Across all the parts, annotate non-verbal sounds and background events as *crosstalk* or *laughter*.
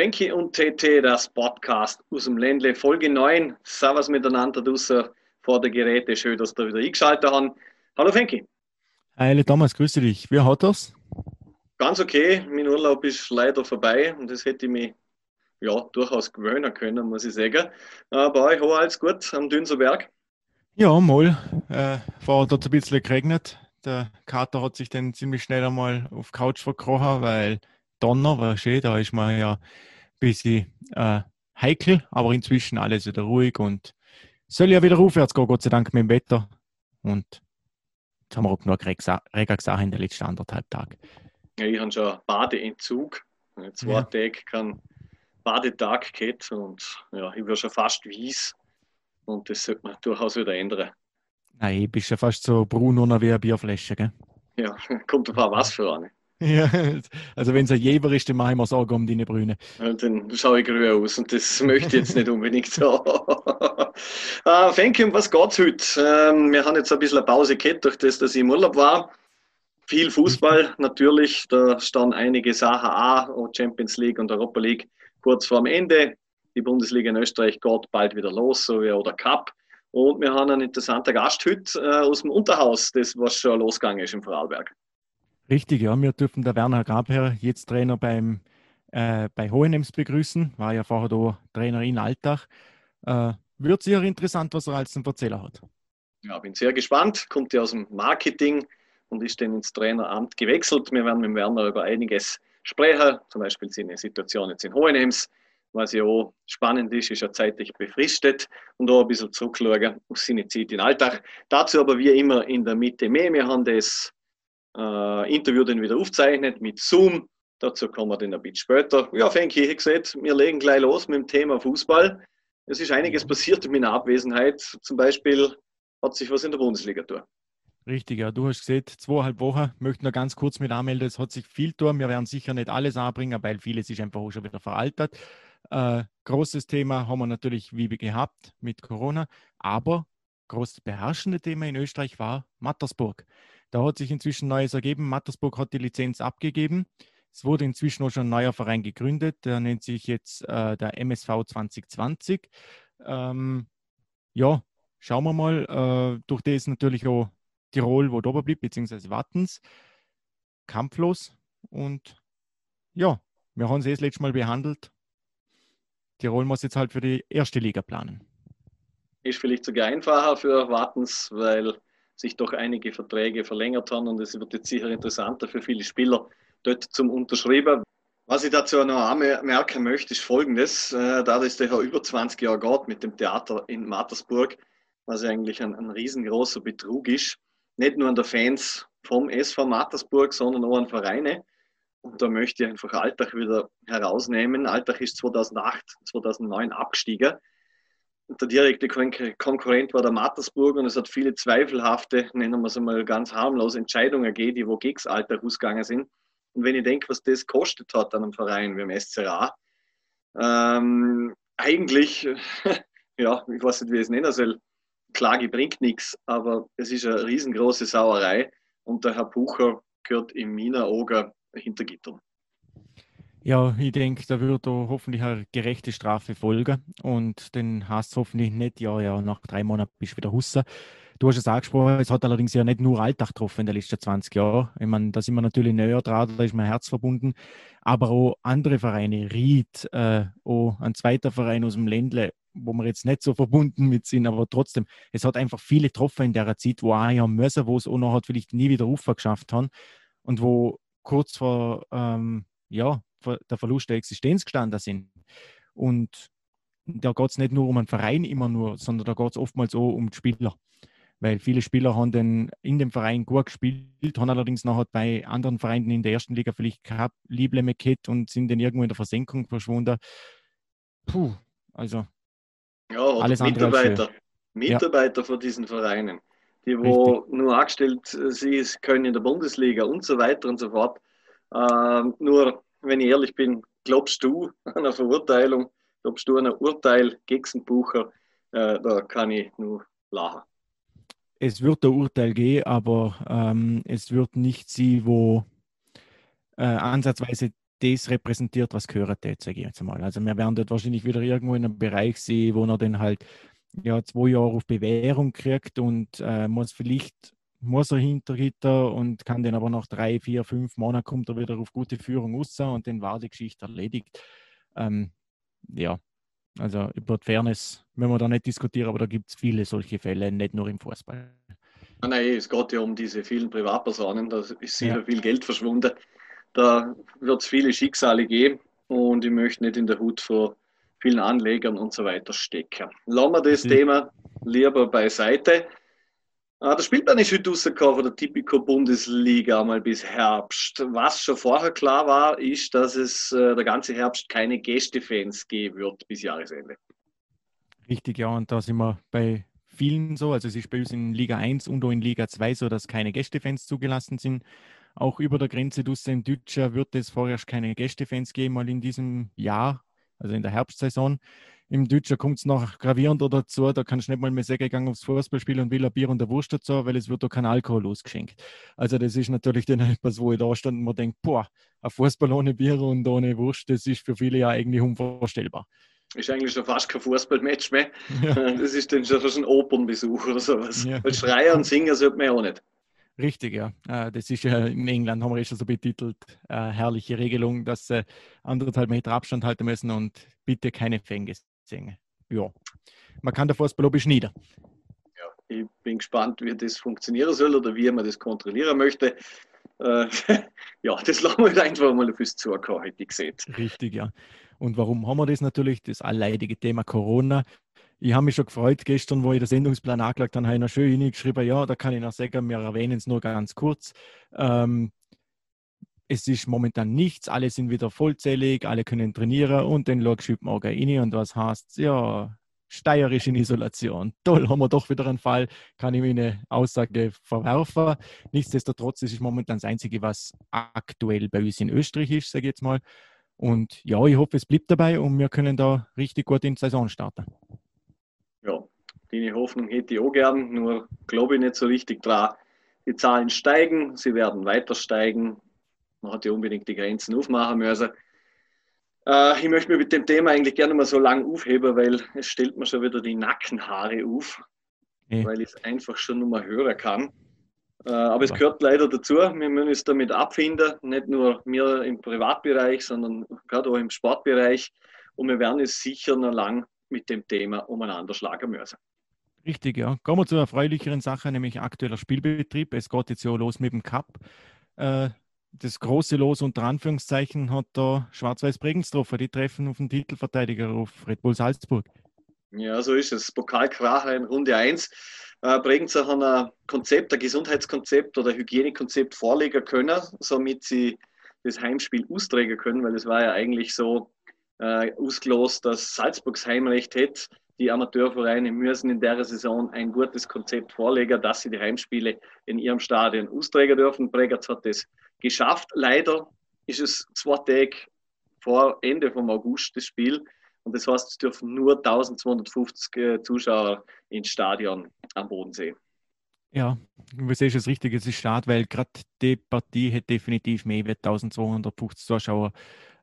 Benki und TT, das Podcast aus dem Ländle, Folge 9. Servus miteinander draußen vor der Geräte. Schön, dass ihr wieder eingeschaltet haben. Hallo Fenki. Hi Thomas, grüße dich. Wie hat das? Ganz okay. Mein Urlaub ist leider vorbei und das hätte ich mich ja, durchaus gewöhnen können, muss ich sagen. Äh, bei euch alles gut am Dünserberg? Ja, mal. Äh, vorher hat es ein bisschen geregnet. Der Kater hat sich dann ziemlich schnell einmal auf Couch verkrochen, weil Donner schön, da ist man ja bisschen äh, heikel, aber inzwischen alles wieder ruhig und soll ja wieder aufwärts gehen, Gott sei Dank mit dem Wetter. Und jetzt haben wir auch genug Regen gesehen in den letzten anderthalb Tagen. Ja, ich habe schon Badeentzug. Zwei ja. Tage kein Badetag gehabt und ja, ich war schon fast weiß. Und das sollte man durchaus wieder ändern. Nein, ich bist ja fast so braun wie eine Bierflasche, gell? Ja, *laughs* kommt ein paar was für eine. *laughs* Ja, also wenn es ein Jeber ist, dann mache ich mir Sorgen um deine Brüne. dann schaue ich grün aus und das *laughs* möchte ich jetzt nicht unbedingt so. *laughs* uh, Fenke, um was geht's heute? Ähm, wir haben jetzt ein bisschen eine Pause gehabt, durch das, dass ich im Urlaub war. Viel Fußball natürlich, da standen einige Sachen an, Champions League und Europa League kurz vorm Ende. Die Bundesliga in Österreich geht bald wieder los, so wie oder Cup. Und wir haben einen interessanten Gast heute äh, aus dem Unterhaus, das was schon losgegangen ist im Vorarlberg. Richtig, ja. Wir dürfen der Werner Grabherr, jetzt Trainer beim, äh, bei Hohenems begrüßen. War ja vorher da Trainer in Alltag. Äh, wird sicher interessant, was er als zum Erzähler hat. Ja, bin sehr gespannt. Kommt ja aus dem Marketing und ist dann ins Traineramt gewechselt. Wir werden mit Werner über einiges sprechen, zum Beispiel seine Situation jetzt in Hohenems. Was ja auch spannend ist, ist ja zeitlich befristet und auch ein bisschen zurückschauen auf seine Zeit in Alltag. Dazu aber wie immer in der Mitte mehr. Wir haben das äh, Interview dann wieder aufzeichnet mit Zoom. Dazu kommen wir dann ein bisschen später. Ja, Fenki, ich gesagt, wir legen gleich los mit dem Thema Fußball. Es ist einiges passiert in meiner Abwesenheit. Zum Beispiel hat sich was in der Bundesliga tun. Richtig, ja. Du hast gesehen, zweieinhalb Wochen. Möchte nur ganz kurz mit anmelden. Es hat sich viel tun. Wir werden sicher nicht alles anbringen, weil vieles ist einfach auch schon wieder veraltet. Äh, großes Thema haben wir natürlich wie gehabt mit Corona. Aber großes beherrschende Thema in Österreich war Mattersburg. Da hat sich inzwischen Neues ergeben. Mattersburg hat die Lizenz abgegeben. Es wurde inzwischen auch schon ein neuer Verein gegründet. Der nennt sich jetzt äh, der MSV 2020. Ähm, ja, schauen wir mal. Äh, durch das natürlich auch Tirol, wo da blieb, beziehungsweise Wattens. Kampflos. Und ja, wir haben sie das letzte Mal behandelt. Tirol muss jetzt halt für die erste Liga planen. Ist vielleicht sogar einfacher für Wattens, weil sich doch einige Verträge verlängert haben und es wird jetzt sicher interessanter für viele Spieler dort zum Unterschreiben. Was ich dazu noch merken möchte, ist folgendes. Äh, da das der über 20 Jahre geht mit dem Theater in Mattersburg, was eigentlich ein, ein riesengroßer Betrug ist, nicht nur an der Fans vom SV Mattersburg, sondern auch an Vereine. Und da möchte ich einfach Alltag wieder herausnehmen. Alltag ist 2008, 2009 abgestiegen der direkte Konkurrent war der Mattersburg und es hat viele zweifelhafte, nennen wir es einmal ganz harmlose Entscheidungen gegeben, die wo gegen das Alter ausgegangen sind. Und wenn ich denke, was das kostet hat an einem Verein wie dem SCRA, ähm, eigentlich, *laughs* ja, ich weiß nicht, wie ich es nennen soll, Klage bringt nichts, aber es ist eine riesengroße Sauerei und der Herr Bucher gehört in meiner Augen hinter Gittern. Ja, ich denke, da wird da hoffentlich eine gerechte Strafe folgen und dann hast hoffentlich nicht, ja, ja, nach drei Monaten bist du wieder Husser. Du hast es angesprochen, es hat allerdings ja nicht nur Alltag getroffen in den letzten 20 Jahren. Ich meine, da sind wir natürlich näher dran, da ist mein Herz verbunden. Aber auch andere Vereine, Ried, äh, auch ein zweiter Verein aus dem Ländle, wo wir jetzt nicht so verbunden mit sind, aber trotzdem, es hat einfach viele getroffen in der Zeit, wo auch ja müssen, wo es auch noch hat vielleicht nie wieder Ufer geschafft haben und wo kurz vor, ähm, ja, der Verlust der Existenz gestanden sind. Und da geht es nicht nur um einen Verein immer nur, sondern da geht es oftmals auch um die Spieler. Weil viele Spieler haben dann in dem Verein gut gespielt, haben allerdings nachher bei anderen Vereinen in der ersten Liga vielleicht gehabt, Liebleme gehabt und sind dann irgendwo in der Versenkung verschwunden. Puh, also. Ja, alles Mitarbeiter. Mitarbeiter ja. von diesen Vereinen, die wo Richtig. nur angestellt sind, können in der Bundesliga und so weiter und so fort. Äh, nur wenn ich ehrlich bin, glaubst du *laughs* an eine Verurteilung, glaubst du an ein Urteil gegen den Bucher, äh, da kann ich nur lachen. Es wird ein Urteil gehen, aber ähm, es wird nicht sie, wo äh, ansatzweise das repräsentiert, was gehört jetzt, sage ich jetzt mal. Also wir werden dort wahrscheinlich wieder irgendwo in einem Bereich sehen, wo er dann halt ja, zwei Jahre auf Bewährung kriegt und äh, muss vielleicht muss er hinter Gitter und kann den aber nach drei, vier, fünf Monaten kommt er wieder auf gute Führung raus und dann war die Geschichte erledigt. Ähm, ja, also über die Fairness müssen wir da nicht diskutieren, aber da gibt es viele solche Fälle, nicht nur im Fußball. Ah, nein, es geht ja um diese vielen Privatpersonen, da ist sicher ja. viel Geld verschwunden. Da wird es viele Schicksale geben und ich möchte nicht in der Hut vor vielen Anlegern und so weiter stecken. Lassen wir das mhm. Thema lieber beiseite. Ah, der Spielplan ist heute rausgekommen von der Tipico Bundesliga mal bis Herbst. Was schon vorher klar war, ist, dass es äh, der ganze Herbst keine Gästefans geben wird bis Jahresende. Richtig, ja, und da sind wir bei vielen so. Also es ist bei uns in Liga 1 und auch in Liga 2 so, dass keine Gästefans zugelassen sind. Auch über der Grenze draußen in Deutscher wird es vorerst keine Gästefans geben, mal in diesem Jahr, also in der Herbstsaison. Im Deutschen kommt es noch gravierender dazu, da kannst du nicht mal mehr sagen, gegangen aufs Fußballspiel und will ein Bier und eine Wurst dazu, weil es wird doch kein Alkohol ausgeschenkt. Also das ist natürlich dann *laughs* etwas, wo ich da stand und mir denke, boah, ein Fußball ohne Bier und ohne Wurst, das ist für viele ja eigentlich unvorstellbar. Ist eigentlich schon fast kein Fußballmatch mehr. *laughs* Ja. *laughs* Das ist dann schon fast ein Opernbesuch oder sowas. Ja. Weil Schreien und Singen sollte man ja auch nicht. Richtig, ja. Äh, das ist ja in England, haben wir schon so betitelt, äh, herrliche Regelung, dass sie anderthalb Meter Abstand halten müssen und bitte keine Fänge singen. Ja, man kann der Fußball beschneiden. Ja, ich bin gespannt, wie das funktionieren soll oder wie man das kontrollieren möchte. Äh, *laughs* ja, das lassen wir einfach mal fürs hätte ich gesehen. Richtig, ja. Und warum haben wir das natürlich? Das allleidige Thema Corona. Ich habe mich schon gefreut, gestern, wo ich den Sendungsplan angelagt habe, habe ich noch schön hingeschrieben, ja, da kann ich noch sagen, wir erwähnen es nur ganz kurz. Ähm, es ist momentan nichts, alle sind wieder vollzählig, alle können trainieren und dann schaust du rein und was heißt, ja, steierisch in Isolation. *laughs* Toll, haben wir doch wieder einen Fall, kann ich meine Aussage verwerfen. Nichtsdestotrotz ist es momentan das Einzige, was aktuell bei uns in Österreich ist, sage ich jetzt mal. Und ja, ich hoffe, es bleibt dabei und wir können da richtig gut in die Saison starten. Ja, die Hoffnung hätte ich auch gern, nur glaube ich nicht so richtig dran. Die Zahlen steigen, sie werden weiter steigen. Man hat ja unbedingt die Grenzen aufmachen müssen. Äh, ich möchte mich mit dem Thema eigentlich gerne mal so lang aufheben, weil es stellt mir schon wieder die Nackenhaare auf, ja. weil ich es einfach schon nur mal hören kann. Äh, aber es gehört leider dazu. Wir müssen uns damit abfinden, nicht nur wir im Privatbereich, sondern gerade auch im Sportbereich. Und wir werden es sicher noch lang mit dem Thema umeinander schlagen müssen. Richtig, ja. Kommen wir zu einer erfreulicheren Sache, nämlich aktueller Spielbetrieb. Es geht jetzt ja los mit dem Cup. Äh, das große Los unter Anführungszeichen hat da Schwarz-Weiß Bregenz. Die treffen auf den Titelverteidiger auf Red Bull Salzburg. Ja, so ist es. Pokalkracher in Runde 1. Äh, Bregenzer haben ein Konzept, ein Gesundheitskonzept oder Hygienekonzept vorlegen können, somit sie das Heimspiel austragen können, weil es war ja eigentlich so äh, ausgelost, dass Salzburgs Heimrecht hätte. Die Amateurvereine müssen in der Saison ein gutes Konzept vorlegen, dass sie die Heimspiele in ihrem Stadion austragen dürfen. Bregenz hat das geschafft. Leider ist es zwei Tage vor Ende vom August das Spiel. Und das heißt, es dürfen nur 1250 äh, Zuschauer ins Stadion am Bodensee. Ja, du siehst es richtig, es ist schade, weil gerade die Partie hätte definitiv mehr als 1250 Zuschauer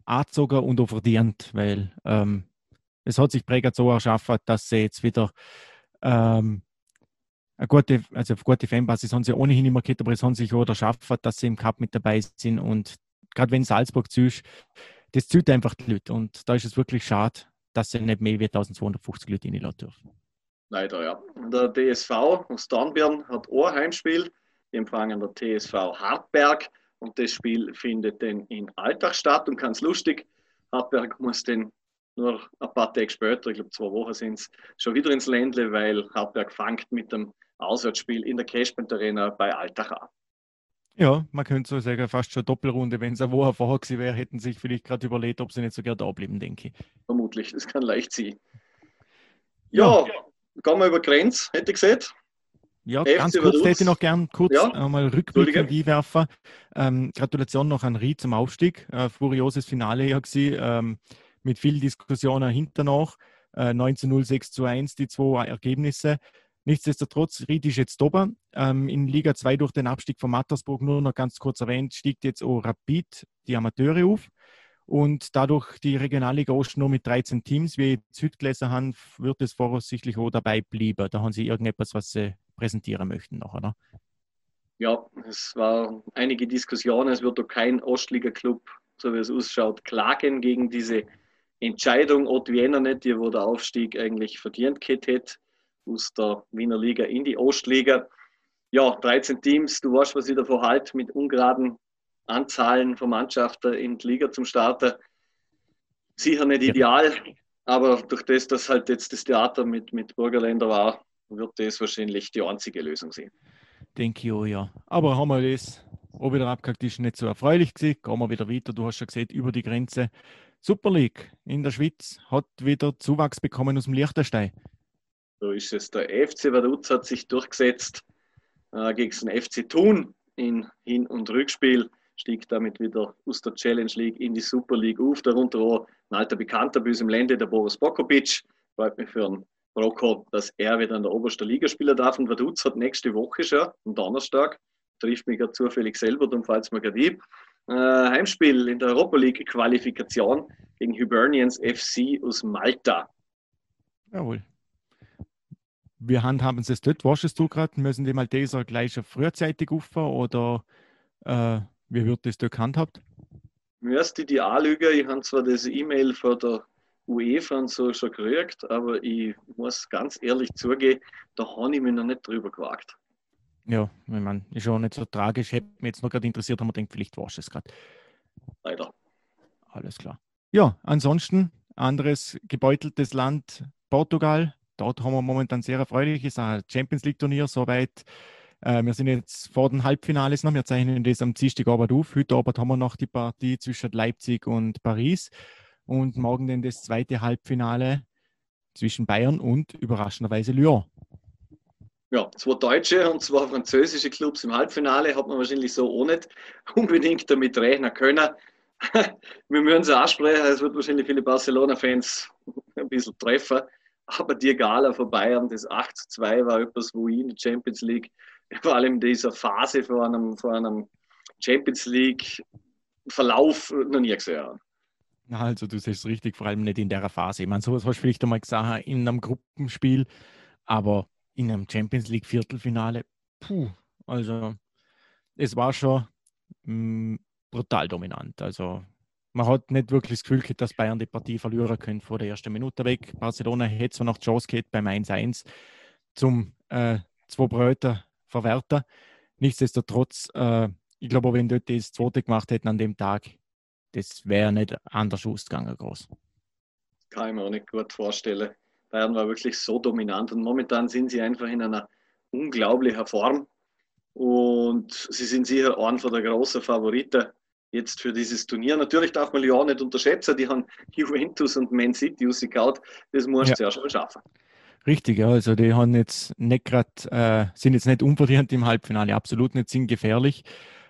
angezogen und auch verdient, weil ähm, es hat sich Präger so erschaffen, dass sie jetzt wieder ähm, eine gute, also eine gute Fanbasis haben sie ohnehin immer gehabt, aber es haben sich auch erschaffen, dass sie im Cup mit dabei sind und gerade wenn Salzburg ist, das zieht einfach die Leute und da ist es wirklich schade, dass sie nicht mehr wie 1250 Leute reinlassen dürfen. Leider, ja. Der DSV aus Dornbirn hat auch ein Heimspiel. Die empfangen der TSV Hartberg und das Spiel findet dann in Alltag statt und ganz lustig. Hartberg muss dann nur ein paar Tage später, ich glaube zwei Wochen sind es, schon wieder ins Ländle, weil Hartberg fängt mit dem Auswärtsspiel in der Cashpoint Arena bei Alltag an. Ja, man könnte so sagen, fast schon Doppelrunde. Wenn es eine Woche vorher gewesen wäre, hätten sich vielleicht gerade überlegt, ob sie nicht sogar da bleiben, denke ich. Vermutlich, das kann leicht sein. Ja, ja. gehen wir über Grenz, hätte ich gesagt. Ja, FC ganz kurz hätte ich noch gern kurz ja? einmal Rückblick einwerfen. Ähm, Gratulation noch an Rie zum Aufstieg. Äh, furioses Finale ja gewesen, ähm, mit vielen Diskussionen hinter noch. Äh, 1906 zu 1, die zwei Ergebnisse. Nichtsdestotrotz, Ried ist jetzt oben. Ähm, in Liga 2 durch den Abstieg von Mattersburg, nur noch ganz kurz erwähnt, stieg jetzt auch Rapid, die Amateure auf. Und dadurch die Regionalliga Ost nur mit 13 Teams, wie ich heute gelesen habe, wird es voraussichtlich auch dabei bleiben. Da haben Sie irgendetwas, was Sie präsentieren möchten noch, oder? Ja, es war einige Diskussionen. Es wird doch kein Ostliga-Club, so wie es ausschaut, klagen gegen diese Entscheidung. Ott Wiener nicht, die wo der Aufstieg eigentlich verdient hätte aus der Wiener Liga in die Ostliga. Ja, 13 Teams, du weißt, was ich davon halte, mit ungeraden Anzahlen von Mannschaften in die Liga zum Starten. Sicher nicht ideal, aber durch das, dass halt jetzt das Theater mit, mit Burgerländer war, wird das wahrscheinlich die einzige Lösung sein. Denke ich auch, ja. Aber haben wir das auch wieder abgehakt, ist nicht so erfreulich gewesen. Gehen wir wieder weiter. Du hast schon gesehen, über die Grenze. Super League in der Schweiz hat wieder Zuwachs bekommen aus dem Liechtenstein. So ist es. Der FC Vaduz hat sich durchgesetzt äh, gegen den FC Thun in Hin- und Rückspiel stieg damit wieder aus der Challenge League in die Super League auf. Darunter auch ein alter Bekannter bei uns im Lande, der Boris Bokovic. Freut mich für einen Rocco, dass er wieder in der obersten Liga spielen darf. Und Vaduz hat nächste Woche schon, am Donnerstag, trifft mich gerade zufällig selber, darum fällt es mir gerade ein, äh, Heimspiel in der Europa League Qualifikation gegen Hibernians FC aus Malta. Jawohl. Wir handhaben es dort. Warst du gerade? Müssen die Malteser gleich frühzeitig auffahren oder äh, wie wird das dort gehandhabt? Müsste die anlügen. Ich habe zwar das E-Mail von der UEFA und so schon gekriegt, aber ich muss ganz ehrlich zugeben, da habe ich mich noch nicht drüber gewagt. Ja, ich meine, ist auch nicht so tragisch. Hätte mich jetzt noch gerade interessiert, haben wir gedacht, vielleicht warst du es gerade. Leider. Alles klar. Ja, ansonsten anderes gebeuteltes Land, Portugal. Dort haben wir momentan sehr erfreuliches Champions League-Turnier soweit äh, wir sind jetzt vor den Halbfinales noch. Wir zeichnen das am Dienstagabend auf. Heute Abend haben wir noch die Partie zwischen Leipzig und Paris. Und morgen dann das zweite Halbfinale zwischen Bayern und überraschenderweise Lyon. Ja, zwei deutsche und zwei französische Clubs im Halbfinale hat man wahrscheinlich so nicht *laughs* unbedingt damit rechnen können. *laughs* Wir müssen es ansprechen, es wird wahrscheinlich viele Barcelona-Fans ein bisschen treffen, aber die Gala von Bayern, das 8 zu 2 war etwas, wo ich in der Champions League vor allem in dieser Phase vor einem, vor einem Champions League-Verlauf noch nie gesehen habe. Also du siehst richtig, vor allem nicht in der Phase. Ich meine, sowas hast du vielleicht einmal gesagt in einem Gruppenspiel, aber in einem Champions League Viertelfinale, puh, also es war schon mh, mm, brutal dominant. Also man hat nicht wirklich das Gefühl dass Bayern die Partie verlieren können vor der ersten Minute weg. Barcelona hätte zwar noch die Chance gehabt beim 1-1 zum äh, zwei Bröter verwerten. Nichtsdestotrotz, äh, ich glaube, wenn dort das zweite gemacht hätten an dem Tag, das wäre nicht anders ausgegangen groß. Kann ich mir auch nicht gut vorstellen. Bayern war wirklich so dominant und momentan sind sie einfach in einer unglaublichen Form und sie sind sicher einer der großen Favoriten jetzt für dieses Turnier. Natürlich darf man Lyon nicht unterschätzen, die haben Juventus und Man City rausgehauen. Das musst du ja. schon schaffen. Richtig, ja. Also die haben jetzt nicht grad, äh, sind jetzt nicht unverdient im Halbfinale, absolut nicht, sind gefährlich.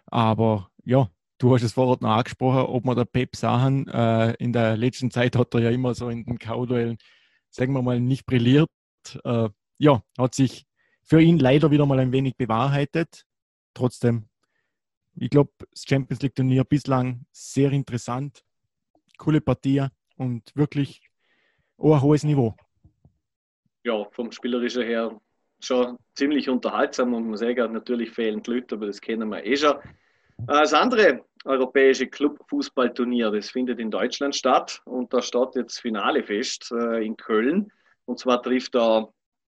Aber ja, du hast es vorher noch angesprochen, ob man der Pep Sachen äh, in der letzten Zeit hat er ja immer so in den Kauduellen, sagen wir mal, nicht brilliert. Äh, ja, hat sich für ihn leider wieder mal ein wenig bewahrheitet. Trotzdem, ich glaube, das Champions League Turnier bislang sehr interessant, coole Partie und wirklich ein hohes Niveau ja, vom Spielerischen her schon ziemlich unterhaltsam und man sagen, natürlich fehlen die Leute, aber das kennen wir eh schon. Das andere europäische Clubfußballturnier, das findet in Deutschland statt und da steht jetzt Finale fest äh, in Köln. Und zwar trifft da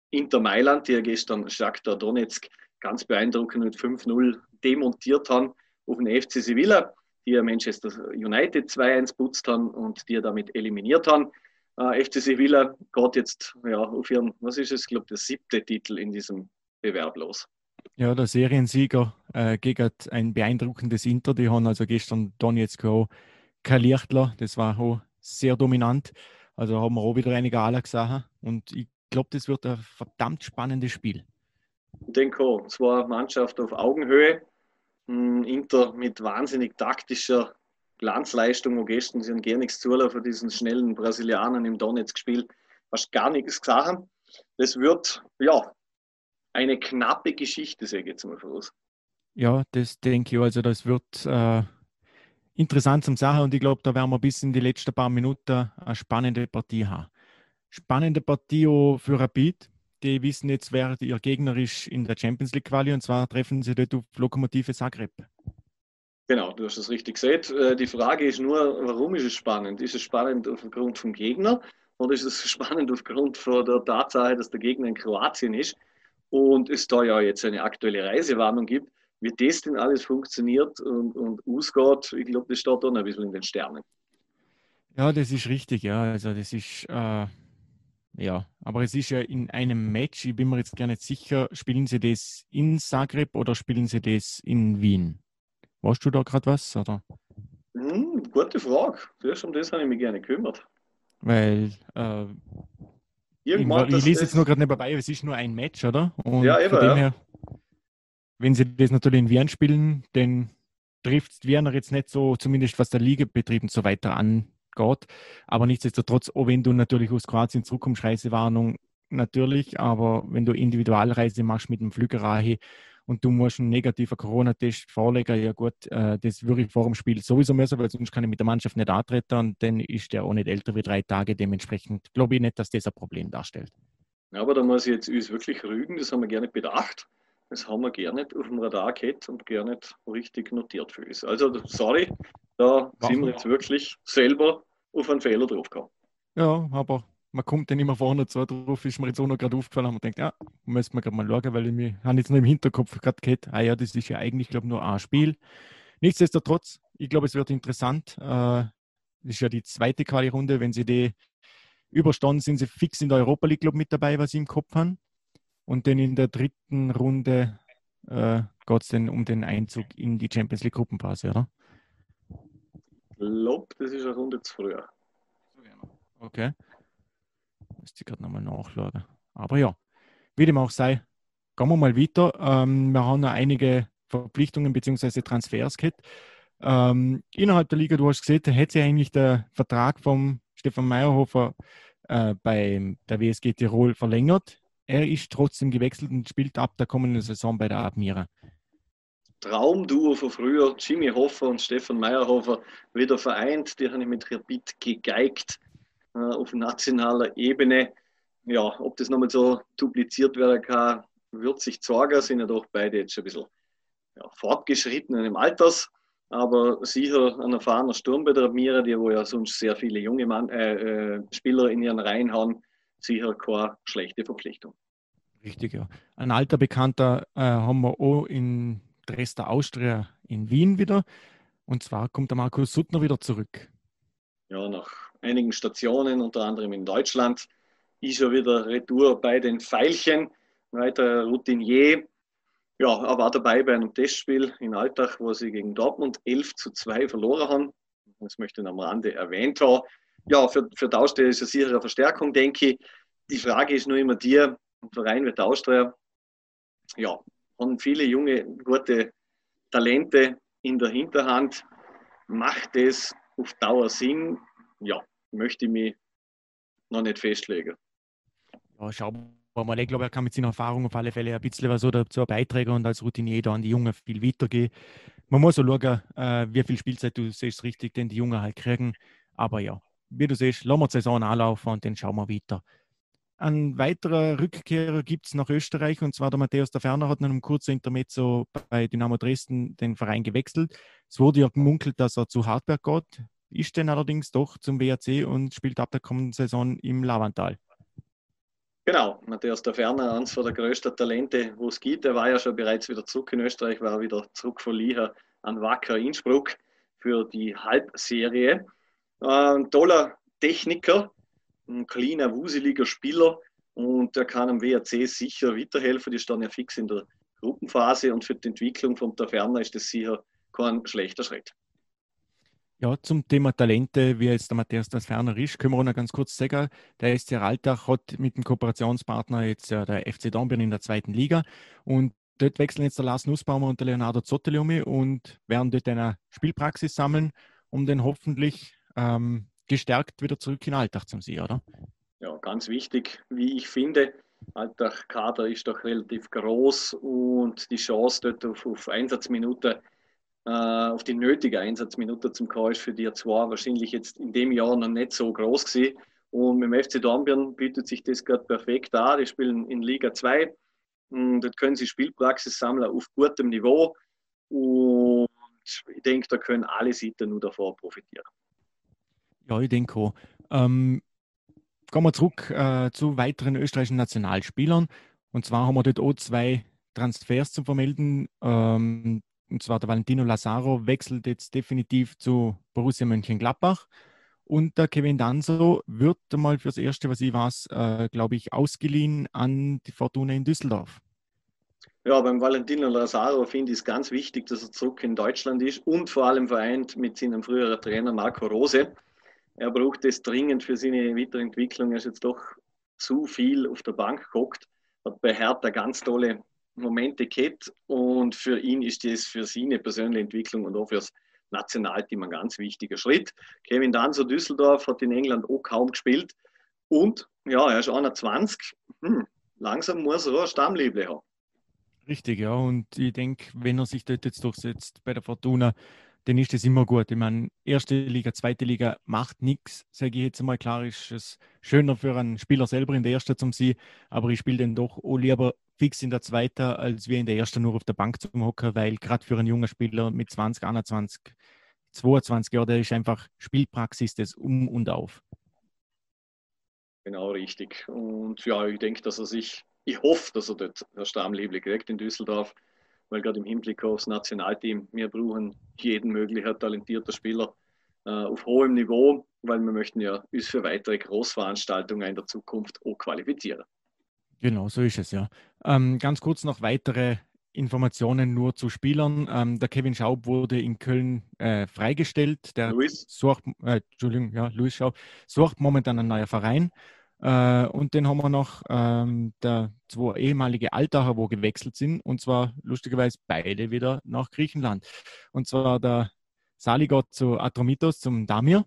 Inter Mailand, die ja gestern Shakhtar Donetsk ganz beeindruckend mit 5-0 demontiert haben auf den FC Sevilla, die ja Manchester United 2-1 putzt haben und die ja damit eliminiert haben. Äh, FC Sevilla geht jetzt ja, auf ihren, was ist es, ich glaube, der siebte Titel in diesem Bewerb los. Ja, der Seriensieger äh, gegen ein beeindruckendes Inter. Die haben also gestern Donetsk auch kein Lichtler. Das war auch sehr dominant. Also haben wir auch wieder einige Gala gesehen. Und ich glaube, das wird ein verdammt spannendes Spiel. Ich denke auch. Zwei Mannschaften auf Augenhöhe. Hm, Inter mit wahnsinnig taktischer Glanzleistung, wo gestern sie haben gar nichts zulassen von diesen schnellen Brasilianern im Donetsk gespielt, hast gar nichts gesagt. Das wird, ja, eine knappe Geschichte, sage ich jetzt mal voraus. Ja, das denke ich. Also, das wird, äh, interessant zum Sachen und ich glaube, da werden wir bis in die letzten paar Minuten eine spannende Partie haben. Spannende Partie auch für Rapid. Die wissen jetzt, wer ihr Gegner ist in der Champions League Quali und zwar treffen sie dort auf Lokomotive Zagreb. Genau, du hast es richtig gesagt. Äh, die Frage ist nur, warum ist es spannend? Ist es spannend aufgrund vom Gegner oder ist es *laughs* spannend aufgrund von der Tatsache, dass der Gegner in Kroatien ist und es da ja jetzt eine aktuelle Reisewarnung gibt? Wie das denn alles funktioniert und, und ausgeht, ich glaube, das steht da noch ein bisschen in den Sternen. Ja, das ist richtig, ja. Also das ist, äh, ja, aber es ist ja in einem Match, ich bin mir jetzt gar nicht sicher, spielen sie das in Zagreb oder spielen sie das in Wien? Weißt du da gerade was? Oder? Hm, gute Frage. Zuerst um das habe ich mich gerne gekümmert. Weil äh, ich, ich lese jetzt nur gerade nebenbei, es ist nur ein Match, oder? Und ja, eben, von dem ja. her wenn sie das natürlich in Wien spielen, dann trifft Wiener jetzt nicht so, zumindest was der Ligabetrieb und so weiter angeht. Aber nichtsdestotrotz, auch wenn du natürlich aus Kroatien zurückkommst, Reisewarnung natürlich, aber wenn du Individualreise machst mit dem Flügerahe und du musst einen negativen Corona-Test vorlegen, ja gut, äh, das würde ich vor dem Spiel sowieso müssen, weil sonst kann ich mit der Mannschaft nicht antreten und dann ist der auch nicht älter wie drei Tage. Dementsprechend glaube ich nicht, dass das ein Problem darstellt. Ja, aber da muss ich jetzt uns wirklich rügen, das haben wir gerne bedacht. Das haben wir gar nicht auf dem Radar gehabt und gar nicht richtig notiert für uns. Also, sorry, da Warum? sind wir jetzt wirklich selber auf einen Fehler draufgekommen. Ja, aber man kommt dann immer vorne zu drauf, ist mir jetzt auch noch gerade aufgefallen, und denkt, ja, müssen wir gerade mal schauen, weil ich mir habe jetzt noch im Hinterkopf gerade gehabt, ah ja, das ist ja eigentlich, glaube ich, nur ein Spiel. Nichtsdestotrotz, ich glaube, es wird interessant. Äh, das ist ja die zweite Quali-Runde. Wenn sie die überstanden, sind sie fix in der Europa League, glaube mit dabei, was sie im Kopf haben. Und dann in der dritten Runde äh, geht es dann um den Einzug in die Champions League Gruppenphase, oder? Ich glaube, das ist eine Runde zu früh. Okay. Müsste ich gerade nochmal nachschauen. Aber ja, wie dem auch sei, gehen wir mal weiter. Ähm, wir haben noch einige Verpflichtungen bzw. Transfers gehabt. Ähm, innerhalb der Liga, du hast gesehen, hätte sich eigentlich der Vertrag vom Stefan Meyerhofer äh, bei der WSG Tirol verlängert er ist trotzdem gewechselt und spielt ab der kommenden Saison bei der Admira. Traumduo von früher, Jimmy Hoffer und Stefan Meyerhofer, wieder vereint. Die haben mit Rapid gegeigt äh, auf nationaler Ebene. Ja, ob das nochmal so dupliziert werden kann, wird sich zeigen. Sind ja doch beide jetzt schon ein bisschen ja, fortgeschritten im Alters, aber sicher ein erfahrener Sturm bei der Admira, die wo ja sonst sehr viele junge Mann, äh, äh, Spieler in ihren Reihen haben sicher keine schlechte Verpflichtung. Richtig, ja. Ein alter Bekannter äh, haben wir auch in Dresda Austria in Wien wieder. Und zwar kommt der Markus Suttner wieder zurück. Ja, nach einigen Stationen, unter anderem in Deutschland, ist er wieder retour bei den Veilchen. Weiter Routinier. Ja, er war dabei bei einem Testspiel in Alltag, wo sie gegen Dortmund 11 zu 2 verloren haben. Das möchte ich am Rande erwähnt haben ja, für, für die Austria ist es sicher eine Verstärkung, denke ich. Die Frage ist nur immer die, ein Verein wie der Austria, ja, haben viele junge, gute Talente in der Hinterhand. Macht es auf Dauer Sinn? Ja, möchte ich mich noch nicht festlegen. Ja, schauen wir mal. Ich glaube, er kann mit seiner Erfahrung auf alle Fälle ein bisschen was dazu beitragen und als Routinier da an die Jungen viel weitergehen. Man muss auch schauen, äh, wie viel Spielzeit du siehst richtig, denn die Jungen halt kriegen. Aber ja, wie du siehst, lassen wir die Saison anlaufen und dann schauen wir weiter. Ein weiterer Rückkehrer gibt es nach Österreich und zwar der Matthäus der Ferner hat nach einem kurzen Intermezzo bei Dynamo Dresden den Verein gewechselt. Es wurde ja gemunkelt, dass er zu Hartberg geht, ist denn allerdings doch zum WRC und spielt ab der kommenden Saison im Lavantal. Genau, Matthäus der Ferner, eines der größten Talente, wo es gibt. Er war ja schon bereits wieder zurück in Österreich, war wieder zurück von Liha an Wacker Innsbruck für die Halbserie. Ein toller Techniker, ein kleiner, wuseliger Spieler und der kann am WRC sicher weiterhelfen. Die stehen ja fix in der Gruppenphase und für die Entwicklung von der Ferner ist das sicher kein schlechter Schritt. Ja, zum Thema Talente, wie jetzt der Matthias das Ferner ist, können wir noch ganz kurz sagen. Der SC Altach hat mit dem Kooperationspartner jetzt ja der FC Dornbirn in der zweiten Liga und dort wechseln jetzt der Lars Nussbaumer und der Leonardo Zotteli um und werden dort eine Spielpraxis sammeln, um dann hoffentlich ähm, gestärkt wieder zurück in den Alltag zum See, oder? Ja, ganz wichtig, wie ich finde. Alltag-Kader ist doch relativ groß und die Chance dort auf, auf Einsatzminuten äh, auf die nötige Einsatzminute zum K ist für die zwei wahrscheinlich jetzt in dem Jahr noch nicht so groß gewesen. Und mit dem FC Dornbirn bietet sich das gerade perfekt an. Die spielen in Liga 2. Und dort können sie Spielpraxis sammeln auf gutem Niveau. Und ich denke, da können alle Seiten nur davor profitieren. Ja, ich denke auch. Ähm, kommen wir zurück äh, zu weiteren österreichischen Nationalspielern. Und zwar haben wir dort auch zwei Transfers zu vermelden. Ähm, und zwar der Valentino Lazaro wechselt jetzt definitiv zu Borussia Mönchengladbach. Und der Kevin Danso wird mal fürs Erste, was ich weiß, äh, glaube ich, ausgeliehen an die Fortuna in Düsseldorf. Ja, beim Valentino Lazaro finde ich es ganz wichtig, dass er zurück in Deutschland ist und vor allem vereint mit seinem früheren Trainer Marco Rose. Er braucht es dringend für seine Weiterentwicklung. Er ist jetzt doch zu viel auf der Bank geguckt, hat bei Hertha ganz tolle Momente gehabt und für ihn ist das für seine persönliche Entwicklung und auch fürs Nationalteam ein ganz wichtiger Schritt. Kevin Danzo Düsseldorf hat in England auch kaum gespielt und ja, er ist 21. Hm, langsam muss er auch ein Stammliebling haben. Richtig, ja. Und ich denke, wenn er sich dort jetzt durchsetzt bei der Fortuna, dann ist das immer gut. Ich meine, erste Liga, zweite Liga macht nichts, sage ich jetzt einmal. Klar ist es schöner für einen Spieler selber in der ersten zum Sie, aber ich spiele dann doch auch lieber fix in der zweiten, als wir in der ersten nur auf der Bank zum Hocker, weil gerade für einen jungen Spieler mit 20, 21, 22 Jahren, der ist einfach Spielpraxis das um und auf. Genau, richtig. Und ja, ich denke, dass er sich, ich hoffe, dass er dort der Stammliebling kriegt in Düsseldorf weil gerade im Hinblick aufs Nationalteam, wir brauchen jeden möglichen talentierten Spieler äh, auf hohem Niveau, weil wir möchten ja uns für weitere Großveranstaltungen in der Zukunft auch qualifizieren. Genau, so ist es ja. Ähm, ganz kurz noch weitere Informationen nur zu Spielern. Ähm, der Kevin Schaub wurde in Köln äh, freigestellt. Der Luis. Sucht, äh, Entschuldigung, ja, Luis Schaub sucht momentan einen neuen Verein. Äh, und dann haben wir noch ähm, der zwei ehemalige Altacher, wo gewechselt sind, und zwar lustigerweise beide wieder nach Griechenland. Und zwar der Saligot zu Atromitos, zum Damir,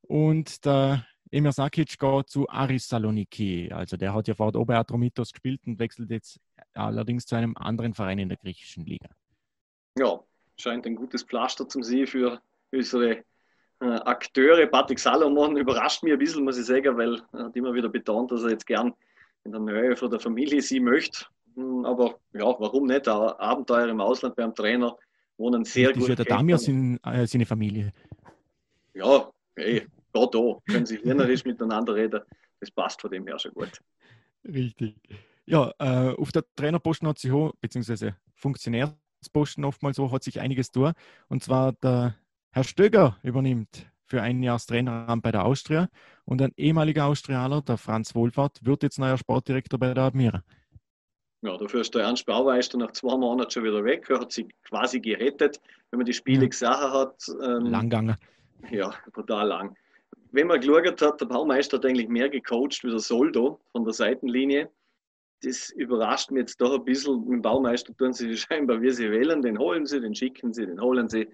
und der Emir Sakic geht zu Aris Saloniki. Also der hat ja vorher oben Atromitos gespielt und wechselt jetzt allerdings zu einem anderen Verein in der griechischen Liga. Ja, scheint ein gutes Pflaster zum See für unsere Akteure. Patrick Salomon *laughs* überrascht mich ein bisschen, muss ich sagen, weil er hat immer wieder betont, dass er jetzt gern in der Nähe von der Familie sie möchte. Hm, aber ja, warum nicht? Ein Abenteuer im Ausland beim Trainer wohnen sehr gut. Ist ja der Damir sind, äh, seine Familie. Ja, hey, da, da. Können sich wienerisch *laughs* miteinander reden. Das passt von dem her schon gut. Richtig. Ja, äh, auf der Trainerposten hat sich beziehungsweise Funktionärsposten oftmals so, hat sich einiges tun. Und zwar der Herr Stöger übernimmt für ein Jahr das Traineramt bei der Austria und ein ehemaliger Austrianer, der Franz Wohlfahrt, wird jetzt neuer Sportdirektor bei der Admira. Ja, dafür ist der Ernst Bauweister nach zwei Monaten schon wieder weg. Er hat sich quasi gerettet, wenn man die Spiele ja. gesehen hat. Ähm, Langganger. Ja, brutal lang. Wenn man geschaut hat, der Baumeister hat eigentlich mehr gecoacht wie der Soldo von der Seitenlinie. Das überrascht mich jetzt doch ein bisschen. Mit dem Baumeister tun sie scheinbar, wie sie wählen. Den holen sie, den schicken sie, den holen sie.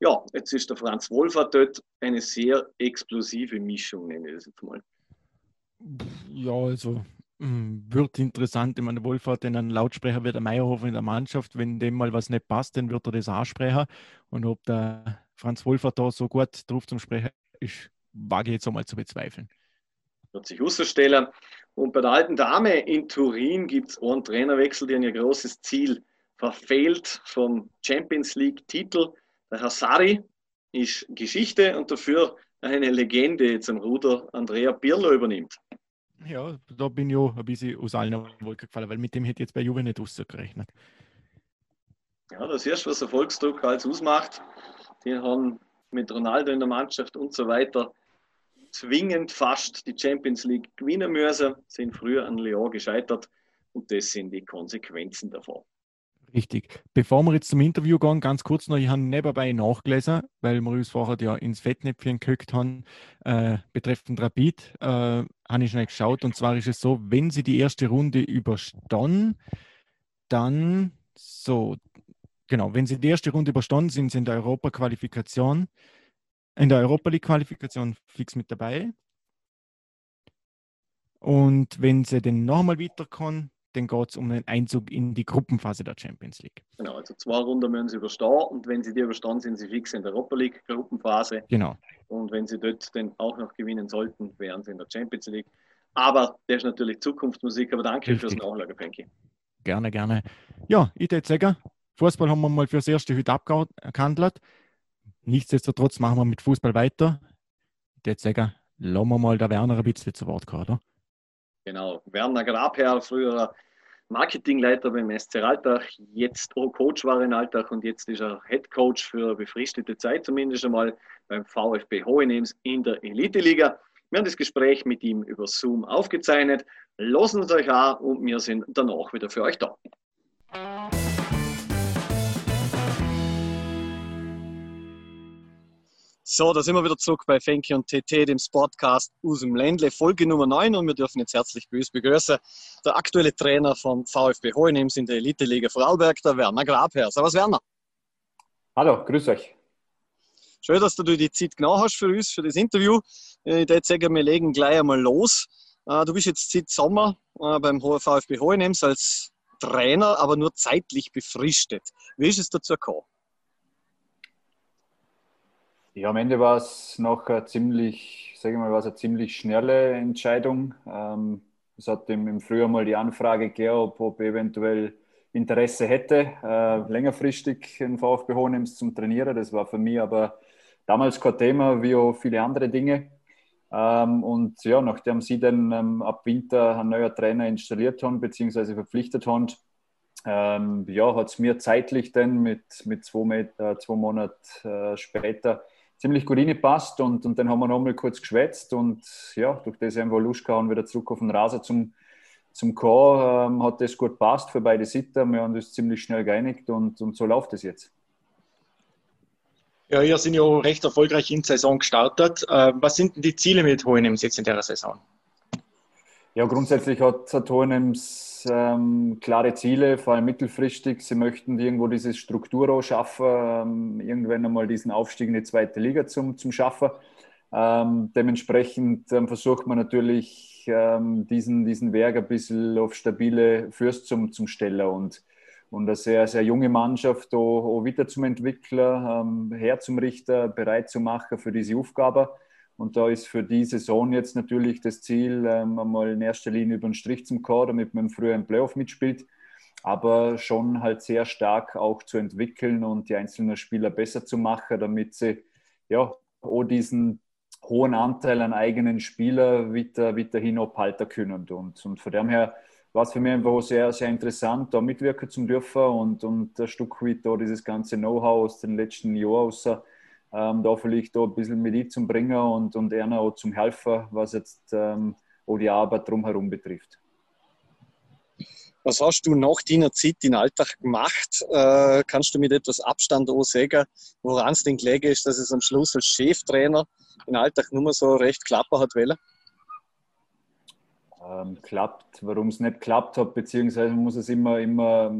Ja, jetzt ist der Franz Wohlfahrt dort eine sehr explosive Mischung, nenne ich das jetzt mal. Ja, also hm, wird interessant. Ich meine, Wohlfahrt in einem Lautsprecher wird der Meierhofer in der Mannschaft. Wenn dem mal was nicht passt, dann wird er das ansprechen. Und ob der Franz Wohlfahrt da so gut drauf zum Sprechen ist, wage ich jetzt einmal zu bezweifeln. Wird sich herausstellen. Und bei der alten Dame in Turin gibt es einen Trainerwechsel, der ein großes Ziel verfehlt vom Champions League-Titel. Der Herr Sari ist Geschichte und dafür eine Legende zum Ruder Andrea Pirlo übernimmt. Ja, da bin ich auch ein bisschen aus allen Wolken gefallen, weil mit dem hätte ich jetzt bei Juve nicht gerechnet. Ja, das ist was Erfolgsdruck als ausmacht. Die haben mit Ronaldo in der Mannschaft und so weiter zwingend fast die Champions League gewinnen müssen, sind früher an Lyon gescheitert und das sind die Konsequenzen davon. Richtig. Bevor wir jetzt zum Interview gehen, ganz kurz noch, ich habe nebenbei nachgelesen, weil wir uns vorher ja ins Fettnäpfchen gekriegt haben, äh, betreffend Rapid, äh, habe ich schnell geschaut. Und zwar ist es so, wenn sie die erste Runde überstanden, dann so, genau, wenn sie die erste Runde überstanden sind, sie in der Europa-Qualifikation, in der Europa League-Qualifikation fix mit dabei. Und wenn sie dann nochmal weiterkommen, dann geht es um den Einzug in die Gruppenphase der Champions League. Genau, also zwei Runden müssen sie überstehen und wenn sie die überstehen, sind sie fix in der Europa League Gruppenphase. Genau. Und wenn sie dort dann auch noch gewinnen sollten, wären sie in der Champions League. Aber das ist natürlich Zukunftsmusik. Aber danke Richtig. fürs Nachlagen, Frankie. Gerne, gerne. Ja, ich würde sagen, Fußball haben wir mal fürs erste heute abgehandelt. Nichtsdestotrotz machen wir mit Fußball weiter. Ich würde sagen, lassen wir mal der Werner ein bisschen zu Wort kommen, oder? Genau. Werner Grabherr, früherer Marketingleiter beim SC Altach, jetzt auch Coach war in Altach und jetzt ist er Head Coach für befristete Zeit zumindest einmal beim VfB Hohenems in der Elite-Liga. Wir haben das Gespräch mit ihm über Zoom aufgezeichnet. Lassen es euch an und wir sind danach wieder für euch da. So, da sind wir wieder zurück bei Fenki und TT, dem Sportcast aus dem Ländle, Folge Nummer 9 und wir dürfen jetzt herzlich begrüßen der aktuelle Trainer vom VfB Hohenems in der Elite-Liga Vorarlberg, der Werner Grabherr. Servus Werner. Hallo, grüß euch. Schön, dass du dir die Zeit genau hast für uns, für das Interview. Ich würde sagen, wir legen gleich einmal los. Äh, du bist jetzt seit Sommer äh, beim VfB Hohenems als Trainer, aber nur zeitlich befristet. Wie ist es dazu gekommen? Ja, am Ende war es noch eine ziemlich, sage ich mal, war es eine ziemlich schnelle Entscheidung. Ähm, es hat im, im Frühjahr mal die Anfrage gegeben, ob, ob eventuell Interesse hätte, äh, längerfristig in VfB Hohenems zum Trainieren. Das war für mich aber damals kein Thema, wie auch viele andere Dinge. Ähm, und ja, nachdem sie dann ähm, ab Winter ein neuer Trainer installiert haben, beziehungsweise verpflichtet haben, ähm, ja, hat es mir zeitlich dann mit, mit zwei, äh, zwei Monaten äh, später ziemlich gut reingepasst und, und dann haben wir nochmal kurz geschwätzt und ja, durch das wir Lust gehabt, wieder zurück auf den Rasen zum, zum Chor, ähm, hat das gut passt für beide Seiten. Wir haben das ziemlich schnell geeinigt und, und so läuft es jetzt. Ja, ihr sind ja recht erfolgreich in die Saison gestartet. Äh, was sind denn die Ziele mit Hohenems jetzt in der Saison? Ja, grundsätzlich hat, Hohenems ähm, klare Ziele, vor allem mittelfristig. Sie möchten irgendwo diese Struktur schaffen, ähm, irgendwann einmal diesen Aufstieg in die zweite Liga zum, zum Schaffen. Ähm, dementsprechend ähm, versucht man natürlich, ähm, diesen, diesen Werk ein bisschen auf stabile Fürst zum, zum Stellen und, und eine sehr, sehr junge Mannschaft auch, auch wieder zum Entwickler, ähm, her zum Richter, bereit zu machen für diese Aufgabe. Und da ist für die Saison jetzt natürlich das Ziel, ähm, einmal in erster Linie über den Strich zum Chor, damit man früher im Playoff mitspielt, aber schon halt sehr stark auch zu entwickeln und die einzelnen Spieler besser zu machen, damit sie ja auch diesen hohen Anteil an eigenen Spielern wieder, weiterhin abhalten können. Und, und von dem her war es für mich einfach sehr, sehr interessant, da mitwirken zu dürfen und, und ein Stück weit da dieses ganze Know-how aus den letzten Jahren außer ähm, da vielleicht auch ein bisschen mit zum Bringen und, und einer auch zum Helfen, was jetzt ähm, auch die Arbeit drumherum betrifft. Was hast du nach deiner Zeit in Alltag gemacht? Äh, kannst du mit etwas Abstand auch sagen, woran es denn gelegen ist, dass es am Schluss als Cheftrainer in Alltag nur so recht klappen hat wollen? Ähm, klappt, warum es nicht klappt hat, beziehungsweise man muss es immer, immer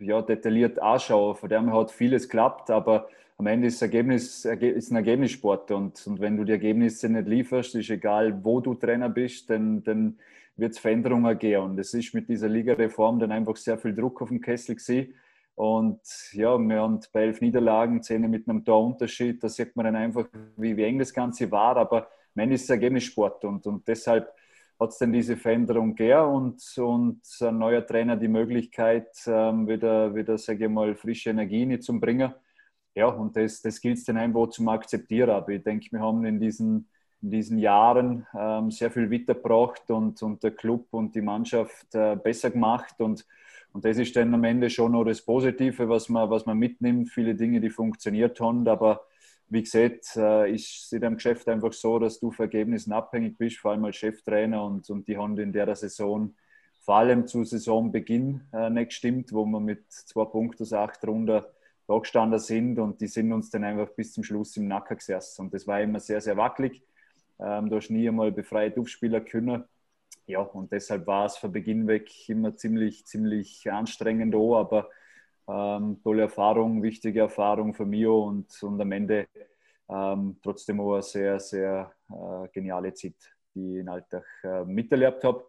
ja, detailliert anschauen. Von dem hat vieles klappt, aber am Ende ist, Ergebnis, ist ein Ergebnissport und, und wenn du die Ergebnisse nicht lieferst, ist egal, wo du Trainer bist, dann, dann wird es Veränderungen geben. Und es ist mit dieser Ligareform dann einfach sehr viel Druck auf dem Kessel gewesen. Und ja, wir haben bei elf Niederlagen, zehn mit einem Torunterschied, da sieht man dann einfach, wie, wie eng das Ganze war. Aber am Ende ist es Ergebnissport und, und deshalb hat es dann diese Veränderung gegeben und, und ein neuer Trainer die Möglichkeit, ähm, wieder, wieder sage ich mal, frische Energie zu bringen ja, und das, das gilt es dann einfach zum Akzeptieren. Aber ich denke, wir haben in diesen, in diesen Jahren ähm, sehr viel weitergebracht und, und der Club und die Mannschaft äh, besser gemacht. Und, und das ist dann am Ende schon noch das Positive, was man, was man mitnimmt. Viele Dinge, die funktioniert haben. Aber wie gesagt, äh, ist in dem Geschäft einfach so, dass du von Ergebnissen abhängig bist, vor allem als Cheftrainer. Und, und die haben in der Saison vor allem zu Saisonbeginn äh, nicht gestimmt, wo man mit zwei Punkten aus acht Runden da gestanden sind und die sind uns dann einfach bis zum Schluss im Nacken gesessen. Und das war immer sehr, sehr wackelig. Ähm, da hast nie einmal befreit aufspielen können. Ja, und deshalb war es von Beginn weg immer ziemlich, ziemlich anstrengend auch, aber ähm, tolle Erfahrung, wichtige Erfahrung für mich und, und am Ende ähm, trotzdem auch eine sehr, sehr äh, geniale Zeit, die ich in Alltag äh, miterlebt habe.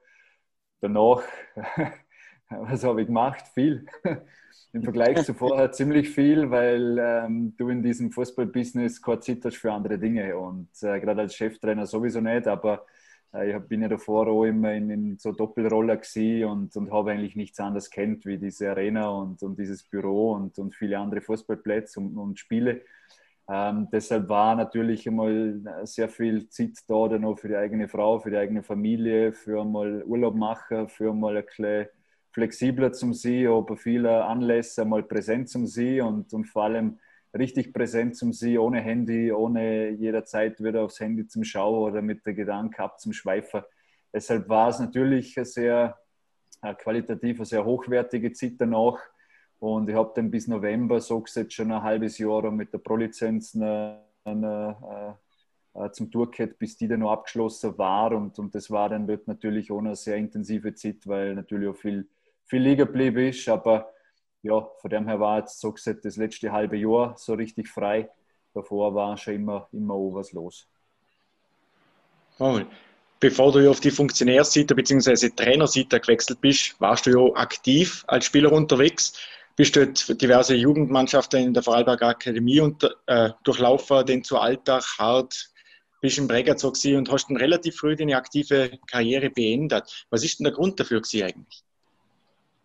Danach *laughs* *laughs* Was habe ich gemacht? Viel. *laughs* Im Vergleich zu vorher *laughs* ziemlich viel, weil ähm, du in diesem Fußballbusiness keine Zeit hast für andere Dinge. Und äh, gerade als Cheftrainer sowieso nicht, aber äh, ich bin ja davor auch immer in, in so Doppelroller gewesen und, und habe eigentlich nichts anderes kennt wie diese Arena und, und dieses Büro und, und viele andere Fußballplätze und, und Spiele. Ähm, deshalb war natürlich einmal sehr viel Zeit da dann auch für die eigene Frau, für die eigene Familie, für einmal Urlaub machen, für einmal ein bisschen flexibler zum Sie, auch bei vielen Anlässen einmal präsent zum Sie und, und vor allem richtig präsent zum Sie, ohne Handy, ohne jederzeit wieder aufs Handy zum Schauen oder mit der Gedanke ab zum Schweifen. Deshalb war es natürlich eine sehr eine qualitativ eine sehr hochwertige Zeit danach und ich habe dann bis November, so gesagt, schon ein halbes Jahr mit der Pro-Lizenz äh, äh, zum Tourcat, bis die dann noch abgeschlossen war. Und, und das war dann dort natürlich auch eine sehr intensive Zeit, weil natürlich auch viel, viel liegen geblieben ist. Aber ja, von dem her war jetzt so gesagt das letzte halbe Jahr so richtig frei. Davor war schon immer, immer auch was los. Cool. Bevor du auf die Funktionärseite bzw. Trainerseite gewechselt bist, warst du ja aktiv als Spieler unterwegs bist dort diverse Jugendmannschaften in der Vorarlberger Akademie und, äh, durchlaufen, den zu Alltag hart, bist im Bregazog und hast dann relativ früh deine aktive Karriere beendet. Was ist denn der Grund dafür eigentlich?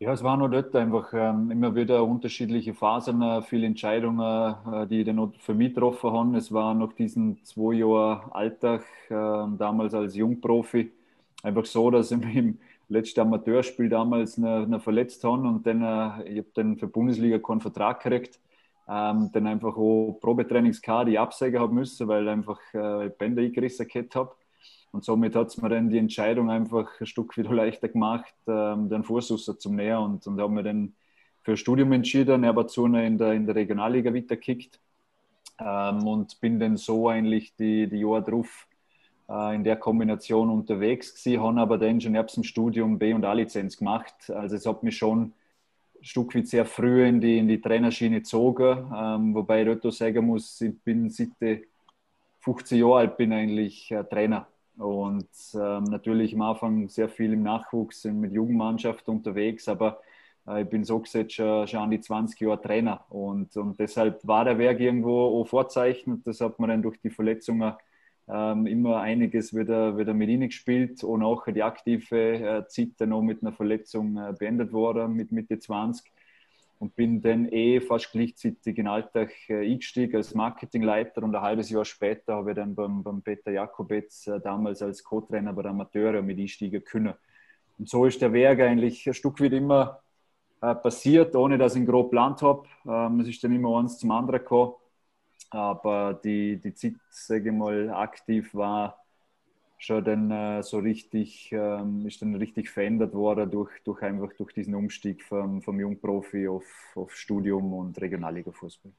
Ja, es war noch dort einfach ähm, immer wieder unterschiedliche Phasen, äh, viele Entscheidungen, äh, die ich dann noch für mich getroffen habe. Es war noch diesen zwei Jahre Alltag, äh, damals als Jungprofi, einfach so, dass ich mich im letzte Amateurspiel damals eine, eine verletzt haben und dann, äh, ich habe dann für Bundesliga keinen Vertrag gekriegt. Ähm, dann einfach auch Probetrainings gehabt, die absägen haben müssen, weil einfach äh, Bänder eingerissen habe. Und somit hat es mir dann die Entscheidung einfach ein Stück wieder leichter gemacht, ähm, den Fuß zu Näher und, und habe mir dann für ein Studium entschieden, aber zu in der, in der Regionalliga weitergekickt ähm, und bin dann so eigentlich die, die Jahre drauf äh, in der Kombination unterwegs gewesen, habe aber dann schon ab dem Studium B- und A-Lizenz gemacht. Also es hat mich schon ein Stück weit sehr früh in die, in die Trainerschiene gezogen, ähm, wobei ich dort sagen muss, ich bin seit 15 Jahren alt bin eigentlich äh, Trainer und ähm, natürlich am Anfang sehr viel im Nachwuchs mit Jugendmannschaft unterwegs, aber äh, ich bin so gesagt schon, schon an die 20 Jahre Trainer und, und deshalb war der Werk irgendwo auch vorzeichnet. Das hat man dann durch die Verletzungen ähm, immer einiges wieder, wieder mit ihnen gespielt und auch die aktive äh, Zeit dann noch mit einer Verletzung äh, beendet worden mit Mitte 20 und bin dann eh fast gleichzeitig in Alltag äh, eingestiegen als Marketingleiter und ein halbes Jahr später habe ich dann beim, beim Peter Jakobetz äh, damals als Co-Trainer bei der Amateure mit einsteigen können. Und so ist der Weg eigentlich ein Stück weit immer äh, passiert, ohne dass ich ihn grob geplant habe. Ähm, es ist dann immer eins zum anderen gekommen aber die, die Zeit, sage ich mal, aktiv war schon dann äh, so richtig, ähm, ist dann richtig verändert worden durch, durch einfach durch diesen Umstieg vom, vom Jungprofi auf, auf Studium und Regionalliga-Fußball.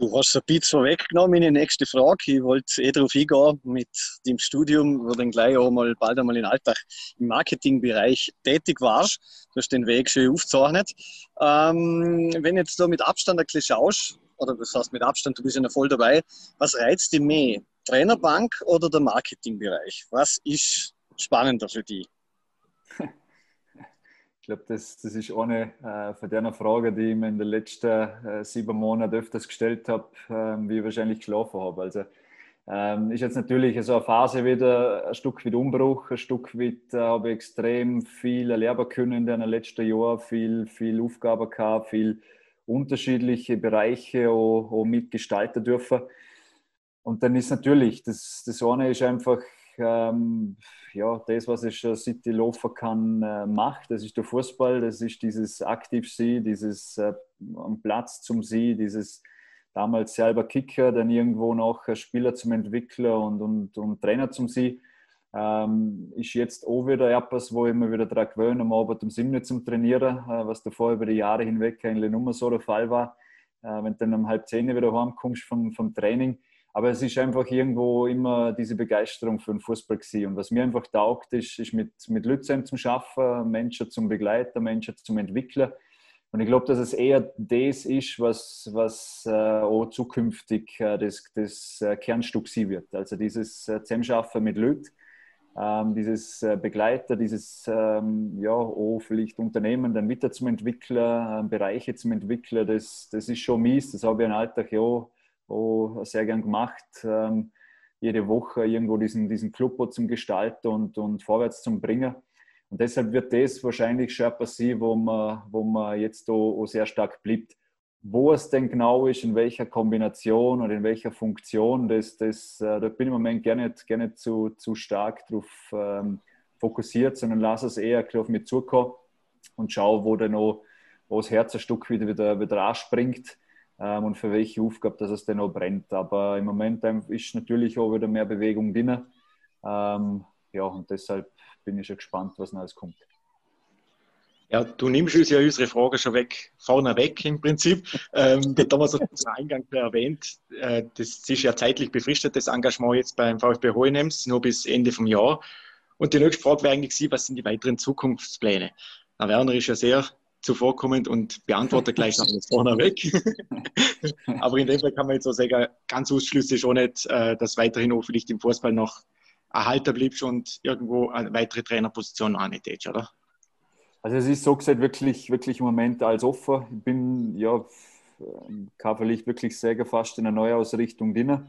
Du hast ein bisschen vorweggenommen, meine nächste Frage. Ich wollte eh darauf eingehen mit dem Studium, wo dann gleich auch mal bald einmal in Alltag im Marketingbereich tätig warst. Du hast den Weg schön aufgezeichnet. Ähm, wenn jetzt da mit Abstand ein bisschen schaust, oder das heißt mit Abstand, du bist ja noch voll dabei. Was reizt dich mehr? Trainerbank oder der Marketingbereich? Was ist spannender für dich? Ich glaube, das, das ist eine äh, von der Frage, die ich mir in den letzten äh, sieben Monaten öfters gestellt habe, äh, wie ich wahrscheinlich geschlafen habe. Also, ähm, ist jetzt natürlich so eine Phase wieder ein Stück weit Umbruch, ein Stück weit äh, habe ich extrem viel erlernen können in den letzten Jahren, viel, viel Aufgaben gehabt, viel unterschiedliche Bereiche auch, auch mitgestalten dürfen. Und dann ist natürlich, das, das eine ist einfach ähm, ja, das, was ich schon seit ich laufen kann, äh, macht. Das ist der Fußball, das ist dieses Aktivsein, dieses äh, am Platz zum Sie, dieses damals selber Kicker, dann irgendwo noch Spieler zum Entwickler und, und, und Trainer zum Sie ähm, ist jetzt auch wieder etwas, wo ich mir wieder daran gewöhne, am Abend um 7 zum Trainieren, äh, was davor über die Jahre hinweg eigentlich nur so der Fall war. Äh, wenn du dann um halb zehn wieder heimkommst vom, vom Training. Aber es ist einfach irgendwo immer diese Begeisterung für den Fußball gewesen. Und was mir einfach taugt, ist, ist mit, mit Leuten zu Schaffen, Menschen zum Begleiten, Menschen zum Entwickeln. Und ich glaube, dass es eher das ist, was, was äh, auch zukünftig äh, das, das äh, Kernstück sein wird. Also dieses äh, Zusammenschaffen mit Leuten ähm, dieses äh, Begleiter, dieses ähm, ja, oh, vielleicht Unternehmen dann wieder zum Entwickler, ähm, Bereiche zum Entwickler, das, das ist schon mies. Das habe ich im Alltag ja auch, auch sehr gern gemacht. Ähm, jede Woche irgendwo diesen, diesen Club zum Gestalten und, und vorwärts zum Bringen. Und deshalb wird das wahrscheinlich schon passieren, wo man, wo man jetzt auch, auch sehr stark bleibt. Wo es denn genau ist, in welcher Kombination oder in welcher Funktion, das, das, äh, da bin ich im Moment gerne, gerne zu, zu stark darauf ähm, fokussiert, sondern lass es eher auf mich zukommen und schau, wo dann noch wo das Herz ein Stück wieder, wieder, wieder anspringt ähm, und für welche Aufgabe dass es denn noch brennt. Aber im Moment ist natürlich auch wieder mehr Bewegung drin. Ähm, ja, und deshalb bin ich schon gespannt, was noch alles kommt. Ja, du nimmst uns ja unsere Frage schon weg, vorne weg im Prinzip. Ähm, der Thomas hat es Eingang erwähnt, äh, das ist ja zeitlich befristet, das Engagement jetzt beim VfB Hohenems, nur bis Ende vom Jahr. Und die nächste Frage wäre eigentlich sie, was sind die weiteren Zukunftspläne? Herr Werner ist ja sehr zuvorkommend und beantwortet gleich alles vorneweg. *laughs* Aber in dem Fall kann man jetzt so sagen, ganz ausschließlich schon nicht, äh, dass weiterhin auch vielleicht im Fußball noch erhalten bliebst und irgendwo eine weitere Trainerposition angeht, oder? Also es ist so gesagt wirklich, wirklich im Moment als offen. Ich bin ja körperlich wirklich sehr gefasst in einer Neuausrichtung drin.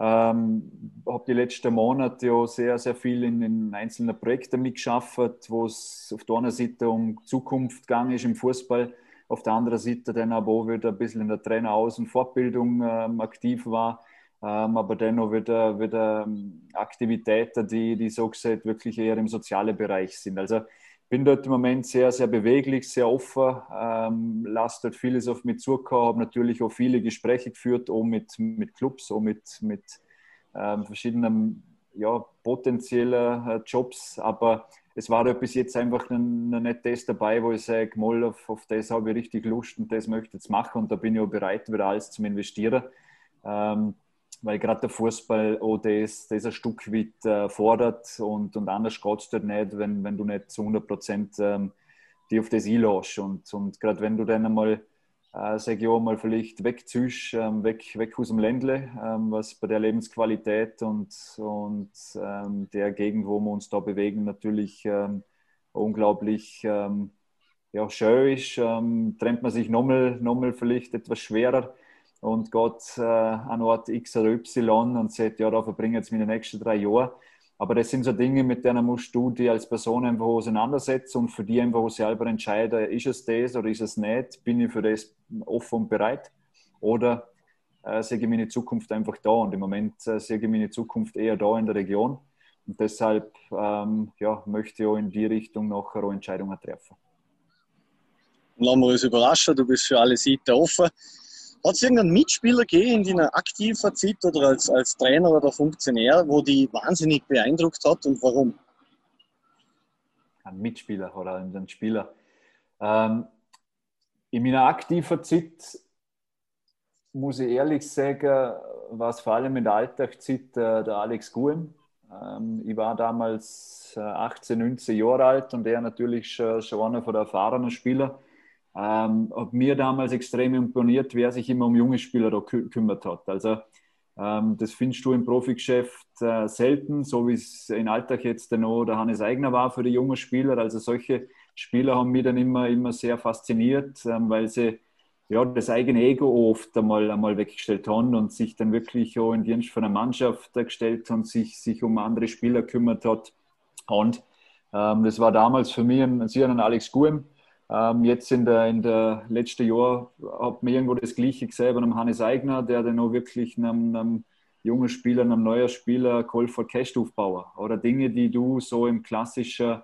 Ähm, habe die letzten Monate ja sehr, sehr viel in, in einzelnen Projekten mitgeschafft, wo es auf der einen Seite um Zukunft gegangen ist im Fußball, auf der anderen Seite dann aber auch wieder ein bisschen in der Traineraus- und Fortbildung ähm, aktiv war ähm, aber dennoch wieder, wieder ähm, Aktivitäten, die, die so gesagt wirklich eher im sozialen Bereich sind. Also bin dort im Moment sehr, sehr beweglich, sehr offen, ähm, lasse dort vieles auf mich zukommen, habe natürlich auch viele Gespräche geführt, auch mit, mit Clubs, auch mit, mit ähm, verschiedenen ja, potenziellen äh, Jobs, aber es war bis jetzt einfach noch nicht das dabei, wo ich sage, mal auf, auf das habe ich richtig Lust und das möchte ich jetzt machen und da bin ich auch bereit, wieder alles zu investieren. Ähm, weil gerade der Fußball auch das, das ein Stück weit äh, fordert und, und anders geht es dort nicht, wenn, wenn du nicht zu 100 Prozent ähm, die auf das einlässt. Und, und gerade wenn du dann einmal, äh, sag ich auch mal, vielleicht wegziehst, ähm, weg, weg aus dem Ländle, ähm, was bei der Lebensqualität und, und ähm, der Gegend, wo wir uns da bewegen, natürlich ähm, unglaublich ähm, ja, schön ist, trennt man sich nochmal, nochmal vielleicht etwas schwerer und geht äh, an Ort X oder Y und sagt, ja, da verbringe ich jetzt meine nächsten drei Jahre. Aber das sind so Dinge, mit denen musst du dich als Person einfach auseinandersetzen und für die einfach selber entscheiden, ist es das oder ist es nicht? Bin ich für das offen und bereit? Oder äh, sehe ich meine Zukunft einfach da? Und im Moment äh, sehe ich meine Zukunft eher da in der Region. Und deshalb ähm, ja, möchte ich auch in die Richtung nachher auch Entscheidungen treffen. Lassen wir uns überraschen, du bist für alle Seiten offen. Hat es irgendeinen Mitspieler gegeben in deiner aktiven Zeit oder als, als Trainer oder Funktionär, wo die wahnsinnig beeindruckt hat und warum? Ein Mitspieler oder ein Spieler. Ähm, in meiner aktiven Zeit muss ich ehrlich sagen, war es vor allem in der Alltagszeit äh, der Alex Guem. Ähm, ich war damals äh, 18, 19 Jahre alt und er natürlich schon, schon einer der erfahrenen Spieler. Ähm, hat mir damals extrem imponiert, wer sich immer um junge Spieler da kü kümmert hat. Also ähm, das findest du im Profigeschäft äh, selten, so wie es in Alltag jetzt noch der Hannes Eigner war für die jungen Spieler. Also solche Spieler haben mich dann immer, immer sehr fasziniert, ähm, weil sie ja, das eigene Ego oft einmal, einmal weggestellt haben und sich dann wirklich auch in Dienst von einer Mannschaft gestellt und sich, sich um andere Spieler kümmert hat. Und ähm, das war damals für mich ein, ein Alex Guem, ähm, jetzt in der, in der letzten Jahr hat man irgendwo das Gleiche gesehen bei einem Hannes Eigner, der dann auch wirklich einem, einem jungen Spieler, einem neuen Spieler geholfen hat, Cash aufbauen. Oder Dinge, die du so im klassischen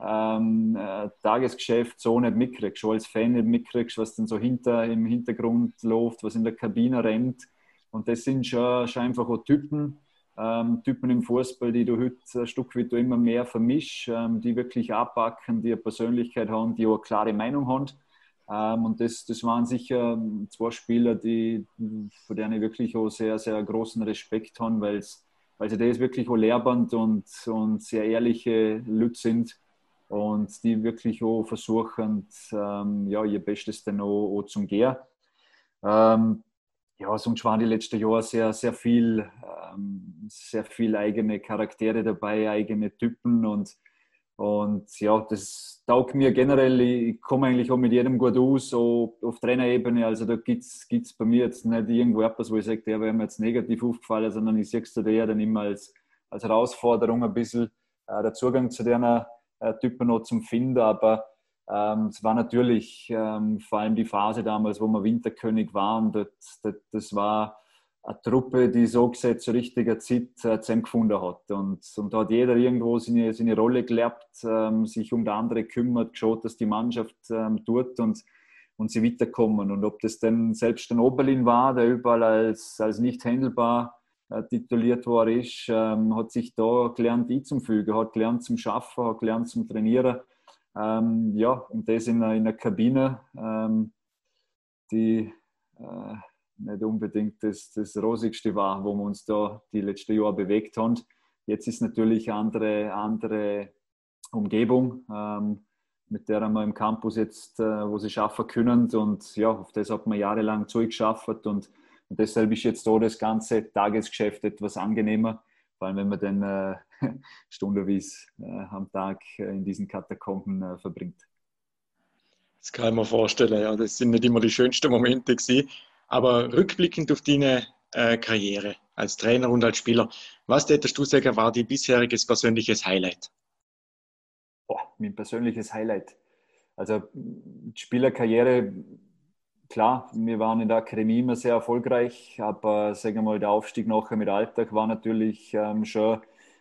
ähm, äh, Tagesgeschäft so nicht mitkriegst, schon als Fan nicht mitkriegst, was dann so hinter, im Hintergrund läuft, was in der Kabine rennt. Und das sind schon, schon einfach auch Typen, ähm, Typen im Fußball, die du heute ein Stück weit immer mehr vermischst, ähm, die wirklich abpacken, die eine Persönlichkeit haben, die auch eine klare Meinung haben. Ähm, und das, das waren sicher zwei Spieler, die, für denen ich wirklich auch sehr, sehr großen Respekt habe, weil sie das wirklich auch lehrband und, und sehr ehrliche Leute sind und die wirklich auch versuchen, ähm, ja, ihr Bestes dann auch, auch zum Gehen. Ähm, ja, sonst waren die letzten Jahre sehr, sehr viel ähm, sehr viele eigene Charaktere dabei, eigene Typen und, und ja, das taugt mir generell. Ich komme eigentlich auch mit jedem gut aus, so auf Trainerebene. Also da gibt es bei mir jetzt nicht irgendwo etwas, wo ich sage, der wäre mir jetzt negativ aufgefallen, sondern ich sehe es da eher dann immer als, als Herausforderung ein bisschen äh, der Zugang zu den äh, Typen noch zum Finden. Aber ähm, es war natürlich ähm, vor allem die Phase damals, wo wir Winterkönig waren. Das, das, das war eine Truppe, die so gesagt zur richtigen Zeit äh, zusammengefunden hat. Und, und da hat jeder irgendwo seine, seine Rolle gelernt, ähm, sich um die andere kümmert, geschaut, dass die Mannschaft ähm, tut und, und sie weiterkommen. Und ob das dann selbst ein Oberlin war, der überall als, als nicht handelbar äh, tituliert war, ist, ähm, hat sich da gelernt einzufügen, hat gelernt zum Schaffen, hat gelernt zum Trainieren. Ähm, ja, und das in einer, in einer Kabine, ähm, die äh, nicht unbedingt das, das Rosigste war, wo wir uns da die letzten Jahre bewegt haben. Jetzt ist natürlich eine andere, andere Umgebung, ähm, mit der wir im Campus jetzt, äh, wo sie schaffen können. Und ja, auf das hat man jahrelang zugeschafft und, und deshalb ist jetzt da das ganze Tagesgeschäft etwas angenehmer vor allem wenn man dann äh, *laughs* stundenweise äh, am Tag äh, in diesen Katakomben äh, verbringt. Das kann ich mir vorstellen, ja. Das sind nicht immer die schönsten Momente gewesen. Aber rückblickend auf deine äh, Karriere als Trainer und als Spieler, was hättest du sagen, war dein bisheriges persönliches Highlight? Boah, mein persönliches Highlight. Also Spielerkarriere klar, wir waren in der Akademie immer sehr erfolgreich, aber sagen wir mal, der Aufstieg nachher mit Alltag war natürlich ähm, schon,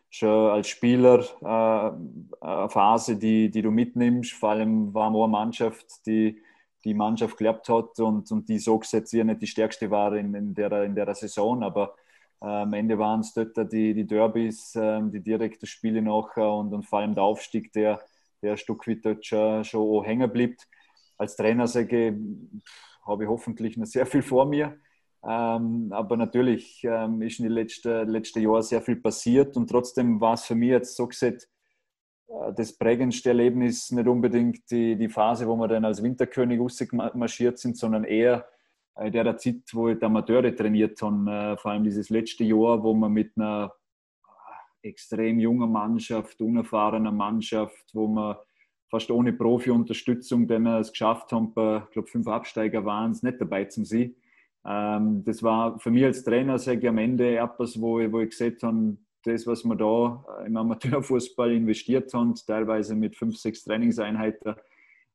schon als Spieler äh, eine Phase, die, die du mitnimmst. Vor allem war wir eine Mannschaft, die die Mannschaft geklappt hat und, und die so gesetzt nicht die stärkste war in, in, der, in der Saison, aber äh, am Ende waren es dort die, die Derbys, äh, die direkten Spiele nachher und, und vor allem der Aufstieg, der, der ein Stück weit dort schon, schon hängen bleibt. Als Trainer sage ich, habe ich hoffentlich noch sehr viel vor mir. Ähm, aber natürlich ähm, ist in den letzten, letzten Jahren sehr viel passiert und trotzdem war es für mich jetzt so gesagt, äh, das prägendste Erlebnis nicht unbedingt die, die Phase, wo wir dann als Winterkönig marschiert sind, sondern eher in der Zeit, wo ich die Amateure trainiert habe. Äh, vor allem dieses letzte Jahr, wo man mit einer extrem jungen Mannschaft, unerfahrener Mannschaft, wo man fast ohne Profi-Unterstützung dann es geschafft haben, ich glaube, fünf Absteiger waren es nicht dabei zum Sie. Ähm, das war für mich als Trainer, sage am Ende, etwas, wo ich, wo ich gesehen habe, das, was wir da im Amateurfußball investiert haben, teilweise mit fünf, sechs Trainingseinheiten,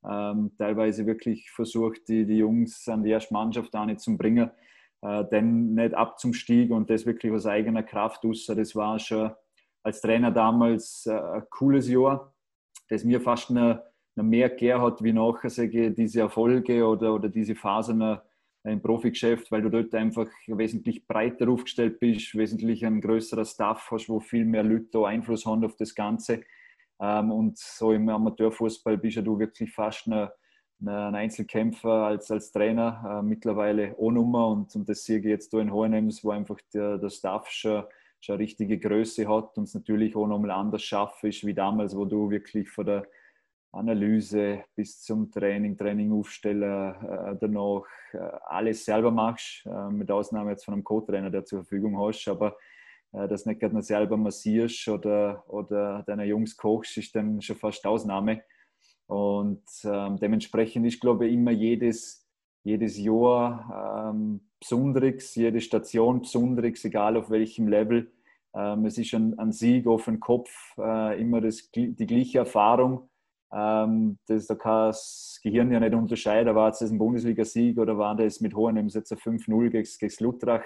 ähm, teilweise wirklich versucht, die, die Jungs an die erste Mannschaft auch nicht zu bringen, äh, dann nicht ab zum Stieg und das wirklich aus eigener Kraft aus. Das war schon als Trainer damals äh, ein cooles Jahr das mir fast noch, noch mehr gegeben hat, wie nachher sage diese Erfolge oder, oder diese Phasen im Profigeschäft, weil du dort einfach wesentlich breiter aufgestellt bist, wesentlich ein größerer Staff hast, wo viel mehr Leute Einfluss haben auf das Ganze. Ähm, und so im Amateurfußball bist ja du wirklich fast ein, ein Einzelkämpfer als, als Trainer, äh, mittlerweile ohne Nummer. Und, und das sehe ich jetzt da in Hohenems, wo einfach der, der Staff schon schon eine richtige Größe hat und es natürlich auch nochmal anders schaffen ist wie damals, wo du wirklich von der Analyse bis zum Training, Training aufstellen, äh, danach äh, alles selber machst, äh, mit Ausnahme jetzt von einem Co-Trainer, der zur Verfügung hast, aber äh, das nicht gerade selber massierst oder, oder deine Jungs kochst, ist dann schon fast Ausnahme. Und ähm, dementsprechend ist, glaube ich, immer jedes, jedes Jahr ähm, Besonderes, jede Station Besonderes, egal auf welchem Level. Ähm, es ist ein, ein, Sieg auf den Kopf, äh, immer das, die gleiche Erfahrung. Ähm, das, da kann das Gehirn ja nicht unterscheiden, war es ein Bundesliga-Sieg oder war das mit Hohenems jetzt ein 5-0 gegen, gegen Lutrach.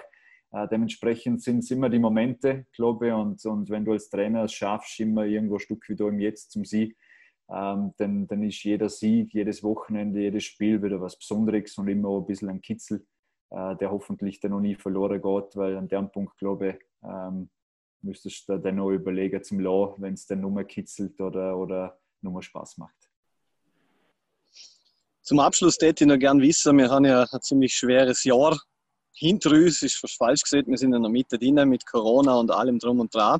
Äh, dementsprechend sind es immer die Momente, glaube ich, und, und wenn du als Trainer es schaffst, immer irgendwo ein Stück wieder im Jetzt zum Sieg, ähm, dann, dann ist jeder Sieg, jedes Wochenende, jedes Spiel wieder was Besonderes und immer ein bisschen ein Kitzel äh, der hoffentlich dann noch nie verloren geht, weil an dem Punkt, glaube ich, ähm, müsstest du dann noch überlegen zum Law, wenn es dann nur mehr kitzelt oder, oder nur mehr Spaß macht. Zum Abschluss hätte ich noch gerne wissen, wir haben ja ein ziemlich schweres Jahr hinter uns, ist fast falsch gesagt, wir sind in der Mitte drin mit Corona und allem drum und dran.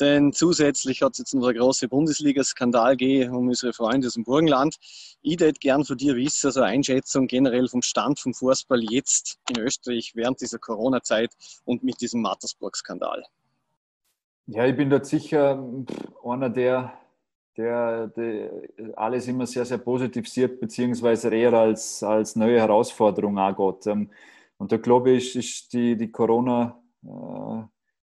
Denn zusätzlich hat es jetzt noch einen großen Bundesliga-Skandal gegeben um unsere Freunde aus dem Burgenland. Ich hätte gern von dir wissen, so eine Einschätzung generell vom Stand vom Fußball jetzt in Österreich während dieser Corona-Zeit und mit diesem Mattersburg-Skandal. Ja, ich bin dort sicher einer, der, der, der, alles immer sehr, sehr positiv sieht, beziehungsweise eher als, als neue Herausforderung angeht. Ähm, und da glaube ich, ist die, die Corona-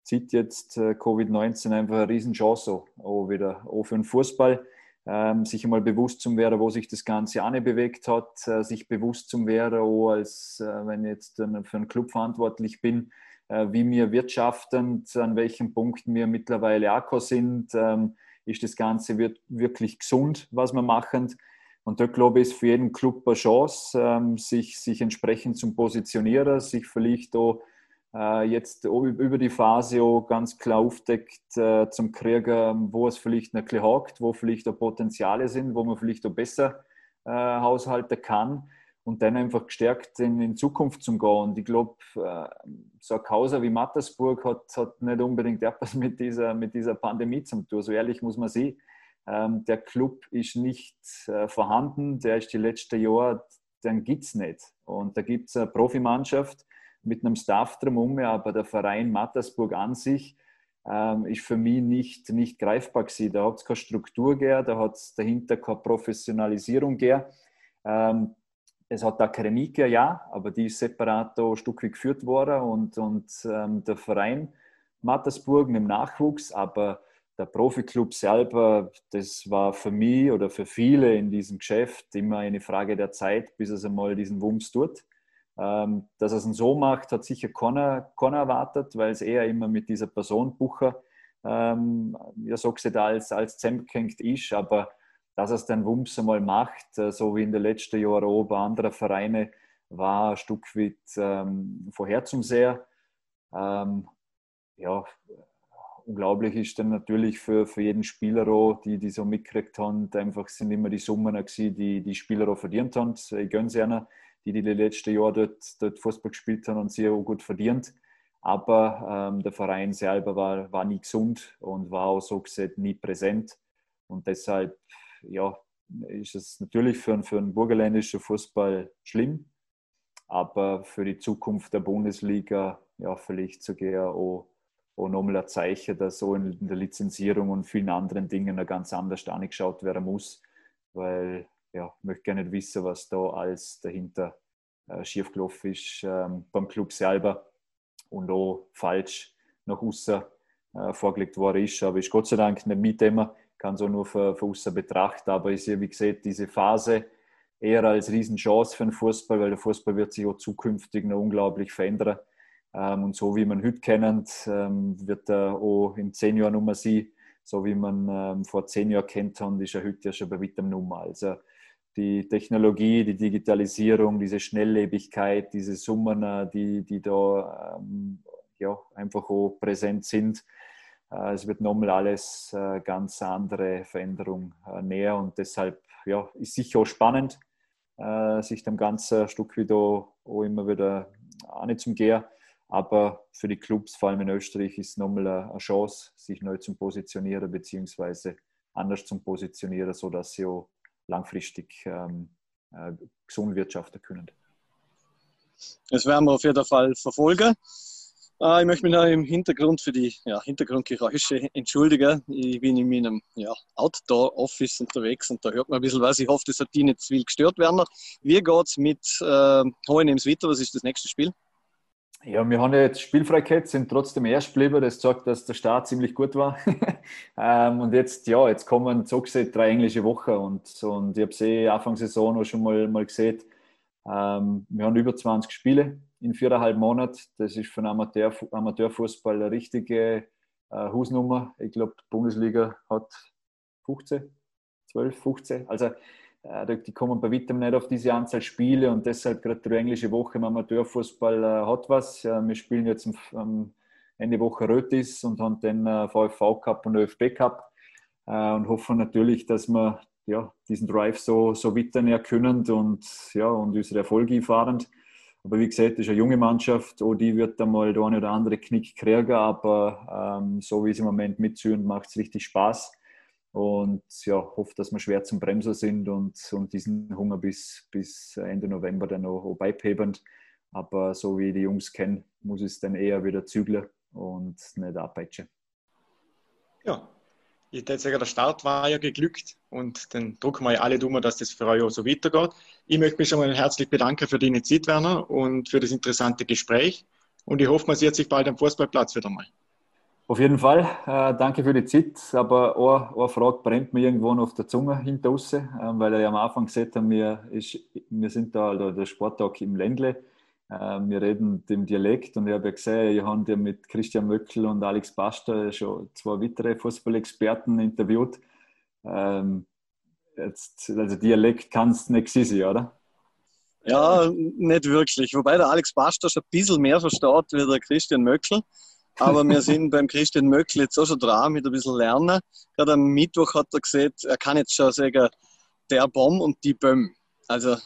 zieht äh, jetzt äh, Covid-19 einfach eine Riesenchance auch wieder, auch für den Fußball ähm, sich einmal bewusst zu werden, wo sich das Ganze bewegt hat, äh, sich bewusst zu werden, auch als äh, wenn ich jetzt für einen Club verantwortlich bin, wie wir wirtschaftend, an welchem Punkt wir mittlerweile auch sind, ähm, ist das Ganze wirklich gesund, was wir machen. Und da glaube ich, ist für jeden Club eine Chance, ähm, sich, sich entsprechend zu positionieren, sich vielleicht auch jetzt über die Phase auch ganz klar aufdeckt äh, zum Kriegen, wo es vielleicht ein bisschen hakt, wo vielleicht auch Potenziale sind, wo man vielleicht auch besser äh, haushalten kann und dann einfach gestärkt in, in Zukunft zu gehen. Und ich glaube, so ein Hauser wie Mattersburg hat, hat nicht unbedingt etwas mit dieser, mit dieser Pandemie zu tun. So ehrlich muss man sehen. Ähm, der Club ist nicht vorhanden, der ist die letzten Jahre, den gibt es nicht. Und da gibt es eine Profimannschaft, mit einem Staff drumherum, aber der Verein Mattersburg an sich ähm, ist für mich nicht, nicht greifbar gewesen. Da hat es keine Struktur gegeben, da hat es dahinter keine Professionalisierung gegeben. Ähm, es hat Akademie gegeben, ja, aber die ist separat ein Stück weit geführt worden und, und ähm, der Verein Mattersburg mit dem Nachwuchs, aber der Profiklub selber, das war für mich oder für viele in diesem Geschäft immer eine Frage der Zeit, bis es einmal diesen Wumms tut. Ähm, dass er es so macht, hat sicher keiner, keiner erwartet, weil es eher immer mit dieser Person Bucher, ähm, ja, so gesagt, als, als zusammengehängt ist. Aber dass er es dann Wumms einmal macht, äh, so wie in den letzten Jahren auch bei anderen Vereinen, war ein Stück weit ähm, vorherzusehen. Ähm, ja, unglaublich ist dann natürlich für, für jeden Spieler auch, die, die so mitgekriegt haben, einfach sind immer die Summen die die Spieler auch verdient haben. Ich gönne es ihnen die die, letzten Jahre dort, dort Fußball gespielt haben und sehr gut verdient. Aber ähm, der Verein selber war, war nie gesund und war auch so gesehen nie präsent. Und deshalb ja, ist es natürlich für, für einen burgenländischen Fußball schlimm, aber für die Zukunft der Bundesliga ja, vielleicht sogar auch, auch nochmal ein Zeichen, dass so in der Lizenzierung und vielen anderen Dingen ganz anders angeschaut werden muss, weil ja, möchte gerne wissen, was da alles dahinter äh, schiefgelaufen ist ähm, beim Club selber und auch falsch nach außen äh, vorgelegt worden ist. Aber ist Gott sei Dank nicht mit immer, kann so nur von, außen betrachten. Aber ist ja, wie gesagt, diese Phase eher als Riesenchance für den Fußball, weil der Fußball wird sich auch zukünftig noch unglaublich verändern. Ähm, und so wie man heute kennt, ähm, wird er auch in zehn Jahren Nummer sein. So wie man ähm, vor zehn Jahren kennt ist er heute ja schon bei weitem Nummer. Also die Technologie, die Digitalisierung, diese Schnelllebigkeit, diese Summen, die, die da ähm, ja, einfach auch präsent sind. Äh, es wird nochmal alles äh, ganz andere Veränderung äh, näher und deshalb ja, ist sicher auch spannend, äh, sich dem ganzen Stück wieder auch immer wieder an zum Gehen. Aber für die Clubs, vor allem in Österreich, ist nochmal eine Chance, sich neu zu positionieren, beziehungsweise anders zu positionieren, sodass sie auch langfristig ähm, äh, gesund wirtschaften können. Das werden wir auf jeden Fall verfolgen. Äh, ich möchte mich noch im Hintergrund für die ja, Hintergrundgeräusche entschuldigen. Ich bin in meinem ja, Outdoor-Office unterwegs und da hört man ein bisschen was. Ich hoffe, das hat die nicht zu viel gestört werden. Wie geht es mit äh, Hohenems weiter? Was ist das nächste Spiel? Ja, wir haben ja jetzt Spielfreiheit, sind trotzdem erst geblieben. Das zeigt, dass der Start ziemlich gut war. *laughs* ähm, und jetzt, ja, jetzt kommen so gesehen drei englische Wochen. Und, und ich habe eh Anfang Saison auch schon mal, mal gesehen. Ähm, wir haben über 20 Spiele in viereinhalb Monaten. Das ist für einen Amateur, Amateurfußball eine richtige äh, Hausnummer. Ich glaube, die Bundesliga hat 15, 12, 15. Also die kommen bei weitem nicht auf diese Anzahl Spiele und deshalb gerade die englische Woche im Amateurfußball äh, hat was. Wir spielen jetzt am Ende Woche Rötis und haben den äh, VfV Cup und ÖFB Cup und hoffen natürlich, dass wir ja, diesen Drive so, so weiter können und, ja, und unsere Erfolge fahren. Aber wie gesagt, das ist eine junge Mannschaft, auch die wird einmal der eine oder andere Knick kriegen, aber ähm, so wie es im Moment mitziehen, macht es richtig Spaß und ja, hoffe, dass wir schwer zum Bremser sind und, und diesen Hunger bis, bis Ende November dann auch, beipeben. Aber so wie die Jungs kennen, muss es dann eher wieder zügeln und nicht abpeitschen. Ja, ich würde sagen, der Start war ja geglückt und dann drücken wir ja alle Dummer, dass das für euch auch so weitergeht. Ich möchte mich schon mal herzlich bedanken für deine Zeit, Werner, und für das interessante Gespräch. Und ich hoffe, man sieht sich bald am Fußballplatz wieder mal. Auf jeden Fall, äh, danke für die Zeit. Aber eine, eine Frage brennt mir irgendwo noch auf der Zunge hinter uns, äh, weil er ja am Anfang gesagt hat, wir, ist, wir sind da also der Sporttag im Ländle. Äh, wir reden dem Dialekt und ich habe ja gesehen, ich habe ja mit Christian Möckel und Alex Basta schon zwei weitere Fußballexperten interviewt. Ähm, jetzt, also Dialekt kann es nicht sein, oder? Ja, nicht wirklich. Wobei der Alex Basta schon ein bisschen mehr versteht wie der Christian Möckel. Aber wir sind beim Christian Möckel jetzt auch schon dran mit ein bisschen Lernen. Gerade am Mittwoch hat er gesagt, er kann jetzt schon sagen, der Bomb und die Böhm. Also.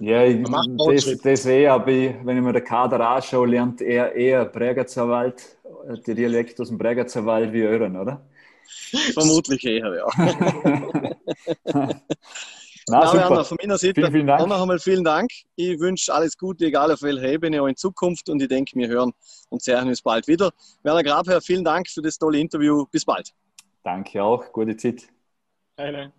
Ja, ich, das, das eh, aber wenn ich mir den Kader anschaue, lernt er eher Bregerzerwald, der Dialekt aus dem Bregerzerwald wie euren, oder? Vermutlich eher, ja. *laughs* *laughs* Na, Na Werner, von meiner Seite vielen, vielen Dank. noch einmal vielen Dank. Ich wünsche alles Gute, egal auf welcher Ebene, auch in Zukunft. Und ich denke, wir hören und sehen uns bald wieder. Werner Grabherr, vielen Dank für das tolle Interview. Bis bald. Danke auch. Gute Zeit. Eine.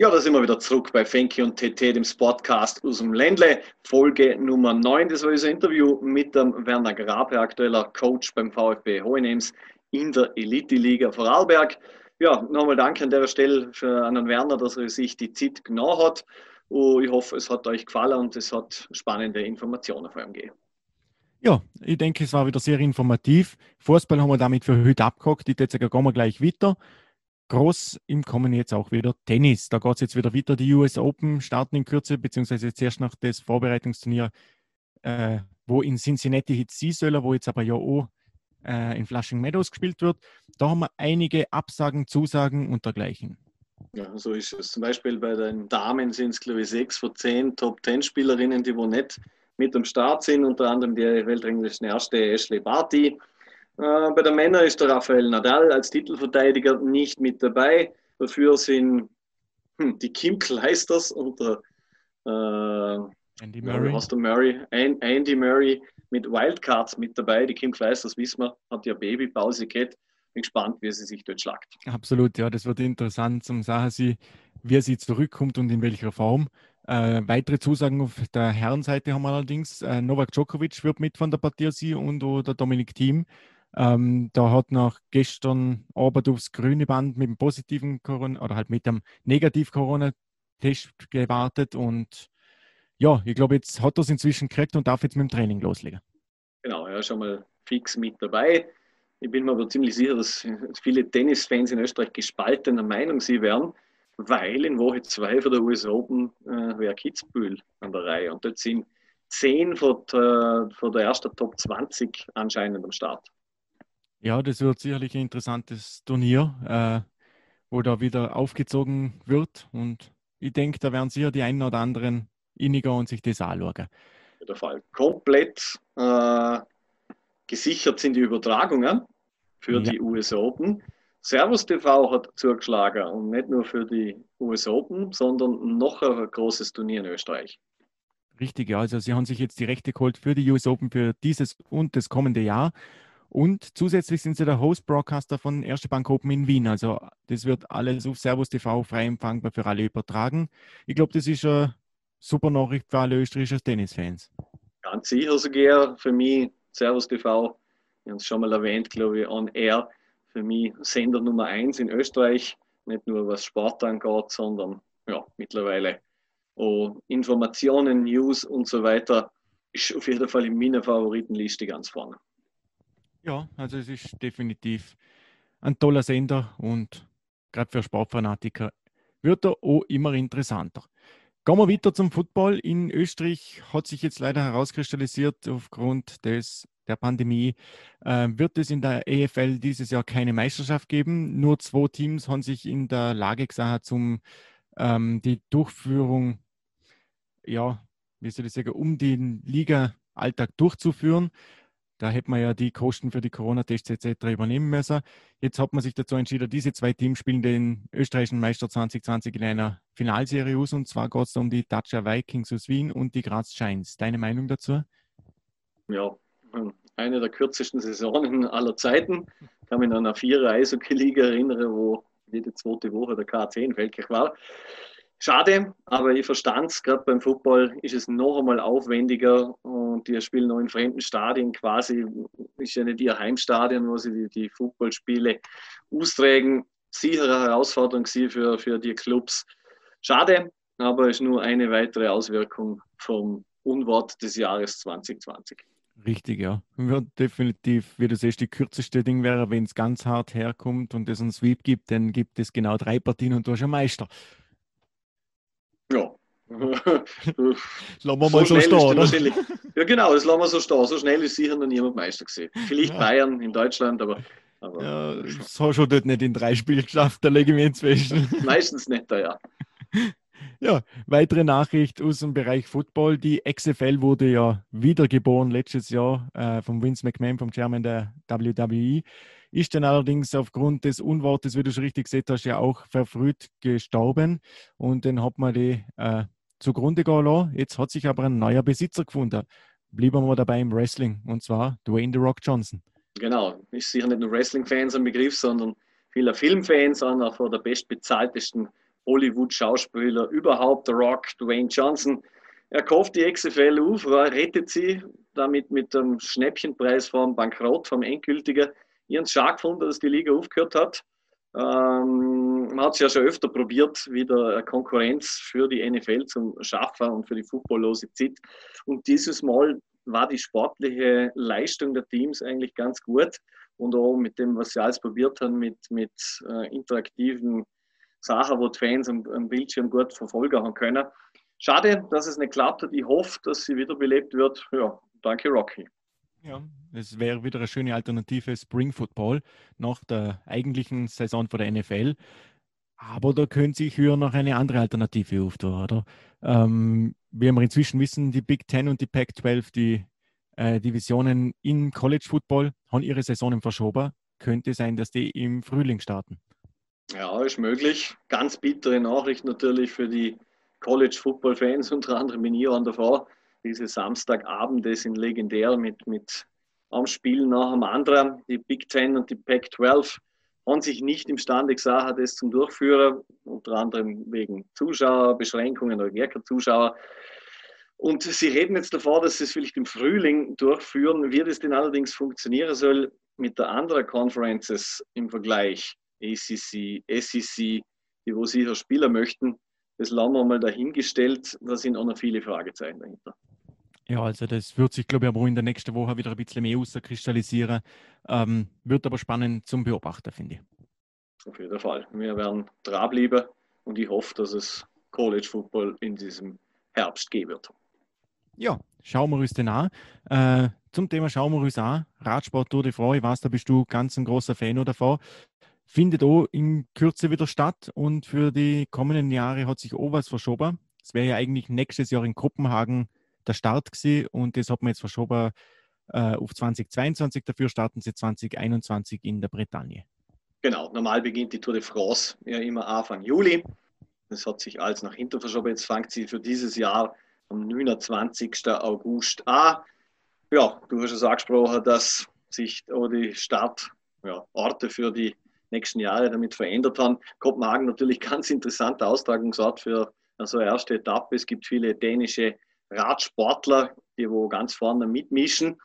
Ja, da sind wir wieder zurück bei Fenki und TT, dem Sportcast aus dem Ländle. Folge Nummer 9. Das war unser Interview mit dem Werner Grabe, aktueller Coach beim VfB Hohenems in der Elite-Liga Vorarlberg. Ja, nochmal danke an der Stelle für an Werner, dass er sich die Zeit genommen hat. Und ich hoffe, es hat euch gefallen und es hat spannende Informationen vor allem gegeben. Ja, ich denke, es war wieder sehr informativ. Fußball haben wir damit für heute abgehakt. Die jetzt gehen wir gleich weiter. Groß im Kommen jetzt auch wieder Tennis. Da geht es jetzt wieder weiter. Die US Open starten in Kürze, beziehungsweise jetzt erst nach das Vorbereitungsturnier, äh, wo in Cincinnati jetzt sie sollen, wo jetzt aber ja auch äh, in Flushing Meadows gespielt wird. Da haben wir einige Absagen, Zusagen und dergleichen. Ja, so ist es. Zum Beispiel bei den Damen sind es, glaube ich, sechs von zehn Top-10-Spielerinnen, die wo nicht mit am Start sind, unter anderem die weltranglisten erste Ashley Barty. Äh, bei den Männern ist der Rafael Nadal als Titelverteidiger nicht mit dabei. Dafür sind hm, die Kim Kleisters und der äh, Andy Murray. Ja, Murray. Andy Murray mit Wildcards mit dabei. Die Kim Kleiss, das wissen wir, hat ja Babypause gehabt. Bin gespannt, wie sie sich dort schlagt. Absolut, ja, das wird interessant zum Sachen, sie, wie sie zurückkommt und in welcher Form. Äh, weitere Zusagen auf der Herrenseite haben wir allerdings. Äh, Novak Djokovic wird mit von der Partie sein und der Dominik Thiem. Ähm, da hat nach gestern Arbeit aufs grüne Band mit dem positiven Corona oder halt mit dem Negativ-Corona-Test gewartet und ja, ich glaube, jetzt hat er es inzwischen gekriegt und darf jetzt mit dem Training loslegen. Genau, er ist schon mal fix mit dabei. Ich bin mir aber ziemlich sicher, dass viele Tennisfans in Österreich gespaltener Meinung sie werden, weil in Woche 2 von der US Open äh, wäre Kitzbühel an der Reihe. Und dort sind 10 von der, von der ersten Top 20 anscheinend am Start. Ja, das wird sicherlich ein interessantes Turnier, äh, wo da wieder aufgezogen wird. Und ich denke, da werden sicher die einen oder anderen reingehen und sich das anschauen. Der Fall. Komplett äh, gesichert sind die Übertragungen für ja. die US Open. Servus TV hat zugeschlagen und nicht nur für die US Open, sondern noch ein großes Turnier in Österreich. Richtig, ja. Also sie haben sich jetzt die Rechte geholt für die US Open für dieses und das kommende Jahr. Und zusätzlich sind sie der Host-Broadcaster von Erste Bank Open in Wien. Also das wird alles auf Servus TV frei empfangbar für alle übertragen. Ich glaube, das ist ein super Nachricht für alle österreichischen Tennisfans. Ganz sicher sogar für mich, Servus TV, wir haben es schon mal erwähnt, glaube ich, on air, für mich Sender Nummer eins in Österreich, nicht nur was Sport angeht, sondern ja, mittlerweile oh, Informationen, News und so weiter, ist auf jeden Fall in meiner Favoritenliste ganz vorne. Ja, also es ist definitiv ein toller Sender und gerade für Sportfanatiker wird er auch immer interessanter. Gehen wir weiter zum Football. In Österreich hat sich jetzt leider herauskristallisiert, aufgrund des, der Pandemie äh, wird es in der EFL dieses Jahr keine Meisterschaft geben. Nur zwei Teams haben sich in der Lage gesagt, um ähm, die Durchführung, ja, wie soll ich sagen, um den Liga-Alltag durchzuführen. Da hätte man ja die Kosten für die Corona-Tests etc. übernehmen müssen. Jetzt hat man sich dazu entschieden, diese zwei Teams spielen den österreichischen Meister 2020 in einer Finalserie aus. Und zwar geht es um die Dacia Vikings aus Wien und die Graz Giants. Deine Meinung dazu? ja, eine der kürzesten Saisonen aller Zeiten. Ich kann mich an eine Vierer Eishockey-Liga erinnern, wo jede zweite Woche der K10 weltlich war. Schade, aber ich verstand es, gerade beim Football ist es noch einmal aufwendiger und die spielen noch in fremden Stadien quasi, ist ja nicht ihr Heimstadion, wo sie die, die Footballspiele austragen. Sichere Herausforderung für, für die Clubs. Schade, aber ist nur eine weitere Auswirkung vom Unwort des Jahres 2020. Richtig, ja. Wird definitiv, wie du siehst, die kürzeste Ding wäre, wenn es ganz hart herkommt und es einen Sweep gibt, dann gibt es genau drei Partien und du hast einen Meister. Ja. *laughs* lassen wir mal so stehen, oder? Ja, genau, das lassen wir so stehen. So schnell ist sicher noch niemand Meister gesehen. Vielleicht ja. Bayern in Deutschland, aber. aber ja, das hast du dort nicht in drei Spielen geschafft, da lege ich mir inzwischen. *laughs* Meistens nicht, ja. *laughs* Ja, weitere Nachricht aus dem Bereich Football. Die XFL wurde ja wiedergeboren letztes Jahr äh, von Vince McMahon, vom Chairman der WWE. Ist dann allerdings aufgrund des Unwortes, wie du schon richtig gesagt hast, ja auch verfrüht gestorben. Und dann hat man die äh, zugrunde gehen lassen. Jetzt hat sich aber ein neuer Besitzer gefunden. Blieben wir dabei im Wrestling, und zwar Dwayne The Rock Johnson. Genau, ist sicher nicht nur Wrestling-Fans ein Begriff, sondern viele Filmfans, einer von der bestbezahltesten Hollywood-Schauspieler überhaupt, The Rock, Dwayne Johnson. Er kauft die XFL auf, rettet sie damit mit dem Schnäppchenpreis vom Bankrott, vom endgültigen. Ihren Schlag gefunden, dass die Liga aufgehört hat. Ähm, man hat es ja schon öfter probiert, wieder Konkurrenz für die NFL zu schaffen und für die footballlose Zeit. Und dieses Mal war die sportliche Leistung der Teams eigentlich ganz gut. Und auch mit dem, was sie alles probiert haben, mit, mit äh, interaktiven Sachen, wo die Fans am, am Bildschirm gut verfolgen haben können. Schade, dass es nicht klappt hat. Ich hoffe, dass sie wiederbelebt wird. Ja, danke, Rocky. Ja, es wäre wieder eine schöne Alternative Spring Football nach der eigentlichen Saison von der NFL. Aber da könnte sich hier noch eine andere Alternative auftun, oder? Ähm, wir inzwischen wissen, die Big Ten und die Pac-12, die äh, Divisionen im College Football, haben ihre Saisonen verschoben. Könnte sein, dass die im Frühling starten. Ja, ist möglich. Ganz bittere Nachricht natürlich für die College-Football-Fans, unter anderem in Iran davor. Diese Samstagabende sind legendär mit, mit am Spiel nach dem anderen. Die Big Ten und die Pac-12 haben sich nicht imstande gesehen, das zum Durchführen, unter anderem wegen Zuschauerbeschränkungen oder gar Zuschauer. Und Sie reden jetzt davor, dass Sie es vielleicht im Frühling durchführen. Wie das denn allerdings funktionieren soll mit der anderen Conferences im Vergleich, ACC, SEC, die wo sicher Spieler möchten, das lassen wir mal dahingestellt. Da sind auch noch viele Fragezeichen dahinter. Ja, also das wird sich, glaube ich, aber in der nächsten Woche wieder ein bisschen mehr auskristallisieren. Ähm, wird aber spannend zum Beobachten, finde ich. Auf jeden Fall. Wir werden dranbleiben und ich hoffe, dass es College Football in diesem Herbst geben wird. Ja, schauen wir uns den an. Äh, zum Thema schauen wir uns an. Radsport Tour de France, ich weiß, da bist du ganz ein großer Fan davon findet auch in Kürze wieder statt und für die kommenden Jahre hat sich auch was verschoben. Es wäre ja eigentlich nächstes Jahr in Kopenhagen der Start gewesen und das hat man jetzt verschoben äh, auf 2022. Dafür starten sie 2021 in der Bretagne. Genau, normal beginnt die Tour de France ja immer Anfang Juli. Das hat sich alles nach hinten verschoben. Jetzt fängt sie für dieses Jahr am 29. August an. Ja, du hast es angesprochen, dass sich die Startorte ja, für die nächsten Jahre damit verändert haben. Kopenhagen natürlich *laughs* ganz interessanter Austragungsort für so eine erste Etappe. Es gibt viele dänische Radsportler, die wo ganz vorne mitmischen.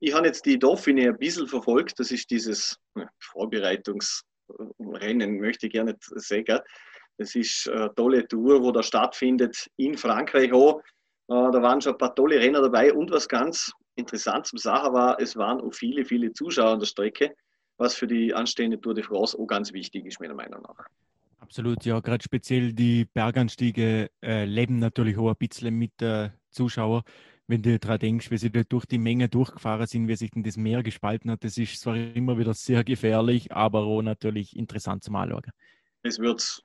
Ich habe jetzt die Dauphine ein bisschen verfolgt. Das ist dieses Vorbereitungsrennen, möchte ich gerne sagen. Das ist eine tolle Tour, wo da stattfindet in Frankreich auch. Äh, da waren schon ein paar tolle Renner dabei und was ganz interessant zum Sache war, es waren auch viele, viele Zuschauer an der Strecke was für die anstehende Tour de France auch ganz wichtig ist, meiner Meinung nach. Absolut, ja, gerade speziell die Berganstiege äh, leben natürlich auch ein bisschen mit der Zuschauer. Wenn du daran denkst, wie sie da durch die Menge durchgefahren sind, wie sich denn das Meer gespalten hat, das ist zwar immer wieder sehr gefährlich, aber auch natürlich interessant zum Anschauen. Es wird,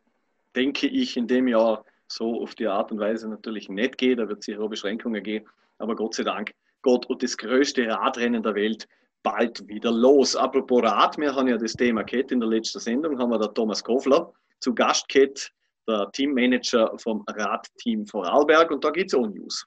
denke ich, in dem Jahr so auf die Art und Weise natürlich nicht gehen. Da wird es sicher auch Beschränkungen geben. Aber Gott sei Dank, Gott und das größte Radrennen der Welt bald wieder los. Apropos Rad, wir haben ja das Thema gehabt in der letzten Sendung, haben wir der Thomas Kofler zu Gast gehabt, der Teammanager vom Radteam Vorarlberg und da gibt es auch News.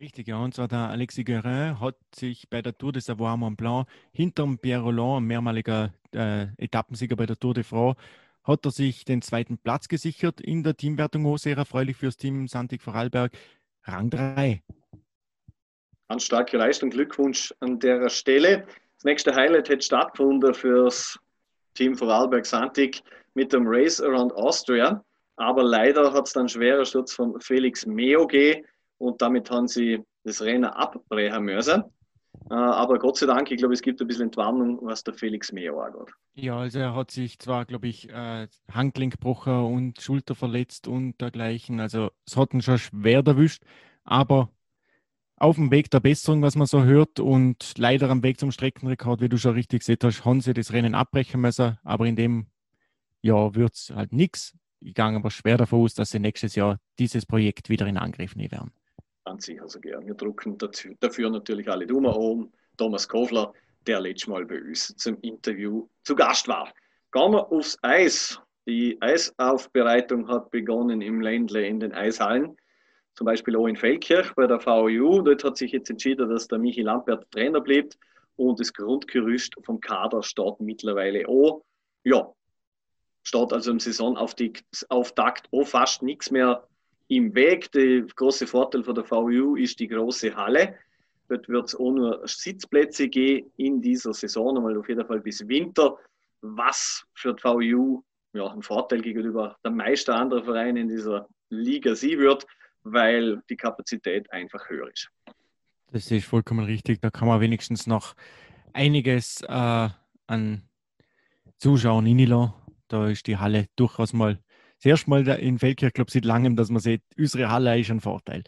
Richtig, ja. Und zwar der Alexis Guerin hat sich bei der Tour de Savoie Mont Blanc hinterm Pierre Roland, mehrmaliger äh, Etappensieger bei der Tour de France, hat er sich den zweiten Platz gesichert in der Teamwertung. Oh, sehr erfreulich fürs Team Santig Vorarlberg. Rang 3. Ganz starke Leistung, Glückwunsch an der Stelle. Das nächste Highlight hätte stattgefunden fürs Team Vorarlberg Santig mit dem Race Around Austria. Aber leider hat es dann schwerer Sturz von Felix Meo gegeben und damit haben sie das Rennen abbrechen müssen. Äh, aber Gott sei Dank, ich glaube, es gibt ein bisschen Entwarnung, was der Felix Meo angeht. Ja, also er hat sich zwar, glaube ich, äh, Handgelenk gebrochen und Schulter verletzt und dergleichen. Also es hat ihn schon schwer erwischt, aber auf dem Weg der Besserung, was man so hört, und leider am Weg zum Streckenrekord, wie du schon richtig gesehen hast, haben sie das Rennen abbrechen müssen. Aber in dem Jahr wird es halt nichts. Ich gehe aber schwer davon aus, dass sie nächstes Jahr dieses Projekt wieder in Angriff nehmen werden. Ganz sicher so gern. Wir drucken dafür natürlich alle Daumen um. Thomas Kofler, der letztes Mal bei uns zum Interview zu Gast war. Gehen wir aufs Eis. Die Eisaufbereitung hat begonnen im Ländle in den Eishallen zum Beispiel auch in Feldkirch bei der VU. Dort hat sich jetzt entschieden, dass der Michi Lampert Trainer bleibt und das Grundgerüst vom Kader steht mittlerweile auch. Ja, steht also im Saisonauftakt auch fast nichts mehr im Weg. Der große Vorteil von der VU ist die große Halle. Dort wird es auch nur Sitzplätze geben in dieser Saison, einmal auf jeden Fall bis Winter, was für die VU ja, ein Vorteil gegenüber der meisten anderen Vereine in dieser Liga sie wird weil die Kapazität einfach höher ist. Das ist vollkommen richtig. Da kann man wenigstens noch einiges äh, an Zuschauern reinlassen. Da ist die Halle durchaus mal das erste Mal in Feldkirch, glaube seit langem, dass man sieht, unsere Halle ist ein Vorteil.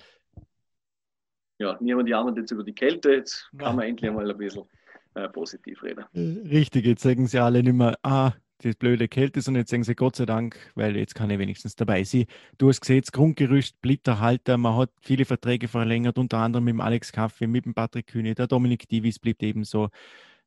Ja, niemand jammert jetzt über die Kälte, jetzt kann man endlich mal ein bisschen äh, positiv reden. Äh, richtig, jetzt sagen sie alle nicht mehr, ah, die blöde Kälte und jetzt sagen sie Gott sei Dank, weil jetzt kann ich wenigstens dabei sein. Du hast gesehen, das Grundgerüst bleibt erhalten. Man hat viele Verträge verlängert, unter anderem mit dem Alex Kaffee, mit dem Patrick Kühne, der Dominik Divis bleibt ebenso,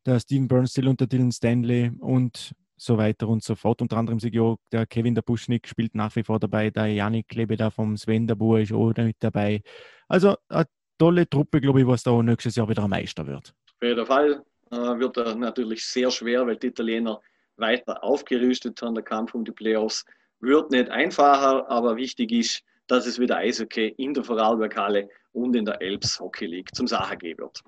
der Steven Burnstill und der Dylan Stanley und so weiter und so fort. Unter anderem sich auch der Kevin der Buschnick spielt nach wie vor dabei, der Janik Klebe da vom Sven der Buhr ist auch mit dabei. Also eine tolle Truppe, glaube ich, was da nächstes Jahr wieder Meister wird. Auf jeden Fall äh, wird er natürlich sehr schwer, weil die Italiener weiter aufgerüstet haben. Der Kampf um die Playoffs wird nicht einfacher, aber wichtig ist, dass es wieder Eishockey in der Vorarlberghalle und in der Elbs Hockey League zum Sache geben wird.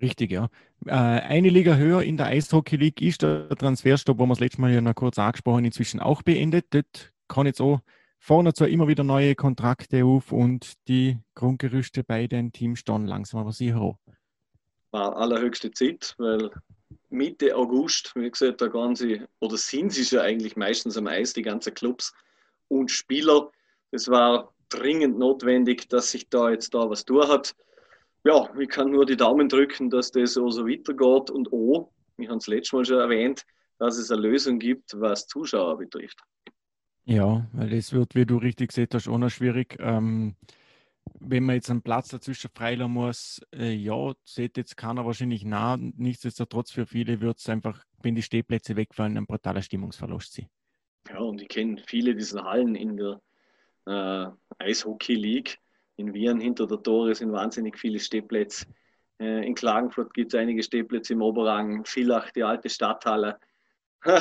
Richtig, ja. Äh, eine Liga höher in der Eishockey League ist der Transferstopp, wo wir das letzte Mal ja noch kurz angesprochen inzwischen auch beendet. Dort kann jetzt auch vorne zwar immer wieder neue Kontrakte auf und die Grundgerüste bei den Teams stehen langsam aber sicher War allerhöchste Zeit, weil Mitte August, wie gesagt, da gehen sie, oder sind sie ja eigentlich meistens am Eis, die ganzen Clubs und Spieler. Es war dringend notwendig, dass sich da jetzt da was tun hat. Ja, ich kann nur die Daumen drücken, dass das so, so weitergeht und oh, wir haben es letztes Mal schon erwähnt, dass es eine Lösung gibt, was Zuschauer betrifft. Ja, weil das wird, wie du richtig gesagt hast, auch noch schwierig. Ähm, wenn man jetzt einen Platz dazwischen freilassen muss, äh, ja, sieht jetzt keiner wahrscheinlich nah. Nichtsdestotrotz für viele wird es einfach, wenn die Stehplätze wegfallen, ein brutaler Stimmungsverlust sein. Ja, und ich kenne viele dieser Hallen in der äh, Eishockey League. In Wien hinter der Tore sind wahnsinnig viele Stehplätze. Äh, in Klagenfurt gibt es einige Stehplätze im Oberrang, Villach, die alte Stadthalle.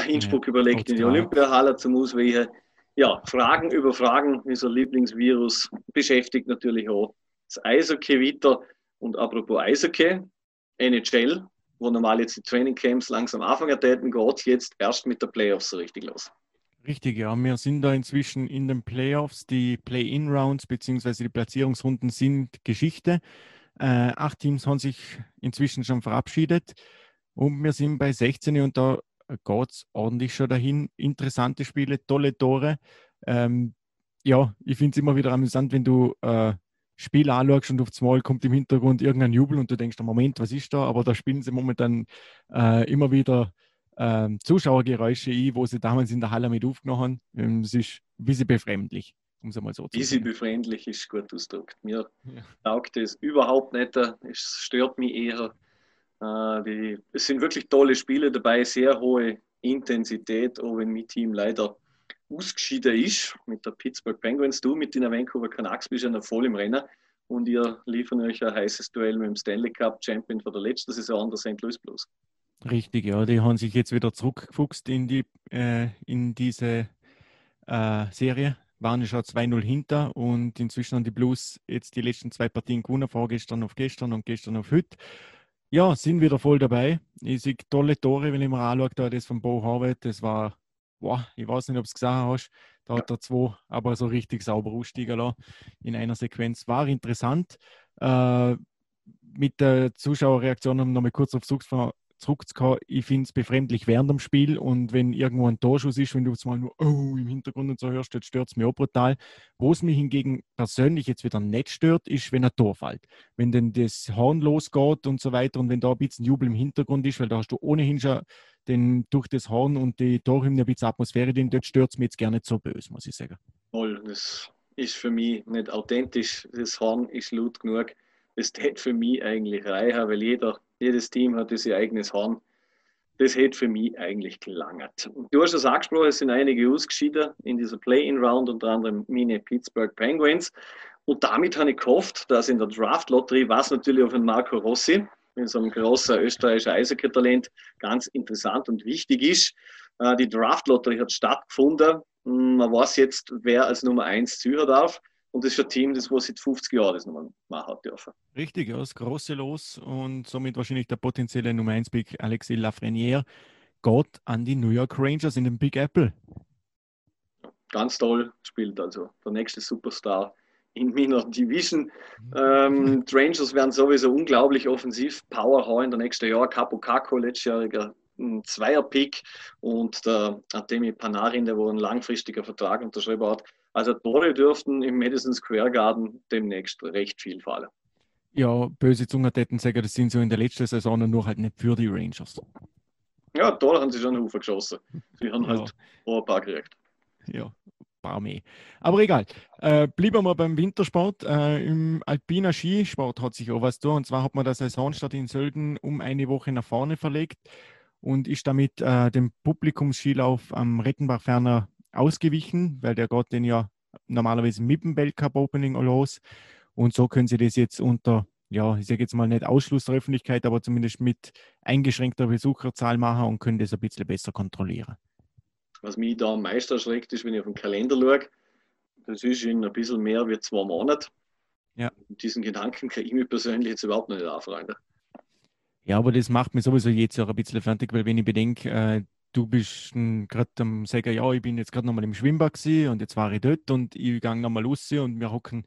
Innsbruck ja, überlegt, in die Olympiahalle zum Ausweichen ja, Fragen über Fragen, dieser Lieblingsvirus, beschäftigt natürlich auch das Eishockey weiter. Und apropos Eishockey, NHL, wo normal jetzt die Trainingcamps langsam anfangen täten, geht jetzt erst mit der Playoffs so richtig los. Richtig, ja. Wir sind da inzwischen in den Playoffs. Die Play-In-Rounds bzw. die Platzierungsrunden sind Geschichte. Äh, acht Teams haben sich inzwischen schon verabschiedet und wir sind bei 16 und da geht es ordentlich schon dahin. Interessante Spiele, tolle Tore. Ähm, ja, ich finde es immer wieder amüsant, wenn du äh, Spiel anschaust und auf einmal kommt im Hintergrund irgendein Jubel und du denkst, Moment, was ist da? Aber da spielen sie momentan äh, immer wieder äh, Zuschauergeräusche ein, wo sie damals in der Halle mit aufgenommen haben. Ähm, es ist ein bisschen befremdlich, um es mal so zu sagen. Bisschen befremdlich ist gut ausgedrückt. Mir ja. taugt es überhaupt nicht. Es stört mich eher äh, die, es sind wirklich tolle Spiele dabei, sehr hohe Intensität, auch wenn mein Team leider ausgeschieden ist mit der Pittsburgh Penguins. Du mit den Vancouver Canucks bist ja noch voll im Rennen und ihr liefern euch ein heißes Duell mit dem Stanley Cup Champion von der letzten Saison, der St. Louis Blues. Richtig, ja, die haben sich jetzt wieder zurückgefuchst in, die, äh, in diese äh, Serie. Waren ja schon 2-0 hinter und inzwischen haben die Blues jetzt die letzten zwei Partien gewonnen, vorgestern auf gestern und gestern auf heute. Ja, sind wieder voll dabei. Ich sehe tolle Tore, wenn ich mir anschaue, da das von Bo Harvard, das war, boah, ich weiß nicht, ob du es gesehen hast, da hat er zwei, aber so richtig sauber aussteigen lassen in einer Sequenz. War interessant. Äh, mit der Zuschauerreaktion, um nochmal kurz auf Suchs zurückzukommen, ich finde es befremdlich während dem Spiel und wenn irgendwo ein Torschuss ist, wenn du jetzt mal nur oh, im Hintergrund und so hörst, das stört es mich auch brutal. Wo es mich hingegen persönlich jetzt wieder nicht stört, ist, wenn ein Tor fällt. Wenn denn das Horn losgeht und so weiter und wenn da ein bisschen Jubel im Hintergrund ist, weil da hast du ohnehin schon den, durch das Horn und die Torhymne ein bisschen Atmosphäre, den dort stört es mich jetzt gar nicht so böse, muss ich sagen. Voll, das ist für mich nicht authentisch. Das Horn ist laut genug. Das hätte für mich eigentlich reichen, weil jeder jedes Team hat sein eigenes Horn. Das hätte für mich eigentlich gelangert. Du hast es angesprochen, es sind einige ausgeschieden in dieser Play-In-Round, unter anderem meine Pittsburgh Penguins. Und damit habe ich gehofft, dass in der Draft-Lotterie, was natürlich auf den Marco Rossi, in so einem großen österreichischen Eishockey-Talent, ganz interessant und wichtig ist. Äh, die Draft-Lotterie hat stattgefunden. Hm, man weiß jetzt, wer als Nummer 1 ziehen darf. Und das ist ein Team, das wo seit 50 Jahren das nochmal machen hat dürfen. Richtig, ja, das große Los und somit wahrscheinlich der potenzielle Nummer 1 Pick Alexis Lafreniere geht an die New York Rangers in den Big Apple. Ganz toll spielt also der nächste Superstar in meiner Division. Ähm, die Rangers werden sowieso unglaublich offensiv Power haben in der nächsten Jahr. Capo Caco, letztjähriger Zweier-Pick und der Artemi Panarin, der wo einen langfristigen Vertrag unterschrieben hat, also Tore dürften im Madison Square Garden demnächst recht viel fallen. Ja, böse Zungen hätten sagen, das sind so in der letzten Saison nur halt nicht für die Rangers. Ja, Tore haben sie schon Hufer geschossen. Sie haben halt ja. ein paar gekriegt. Ja, ein paar mehr. Aber egal. Äh, bleiben wir beim Wintersport. Äh, Im alpiner Skisport hat sich auch was da. Und zwar hat man der Saisonstart in Sölden um eine Woche nach vorne verlegt und ist damit äh, dem Publikumsskilauf am Rettenbach ferner ausgewichen, weil der geht den ja normalerweise mit dem Weltcup Opening los. Und so können sie das jetzt unter, ja, ich sage jetzt mal nicht Ausschluss der Öffentlichkeit, aber zumindest mit eingeschränkter Besucherzahl machen und können das ein bisschen besser kontrollieren. Was mich da am meisten erschreckt, ist, wenn ich auf den Kalender schaue, das ist in ein bisschen mehr wie zwei Monate. Ja. diesen Gedanken kann ich mir persönlich jetzt überhaupt nicht anfreunden. Ja, aber das macht mir sowieso jetzt auch ein bisschen fertig, weil wenn ich bedenke, äh, du bist gerade am sagen, ja, ich bin jetzt gerade nochmal im Schwimmbad und jetzt war ich dort und ich gehe nochmal raus und wir hocken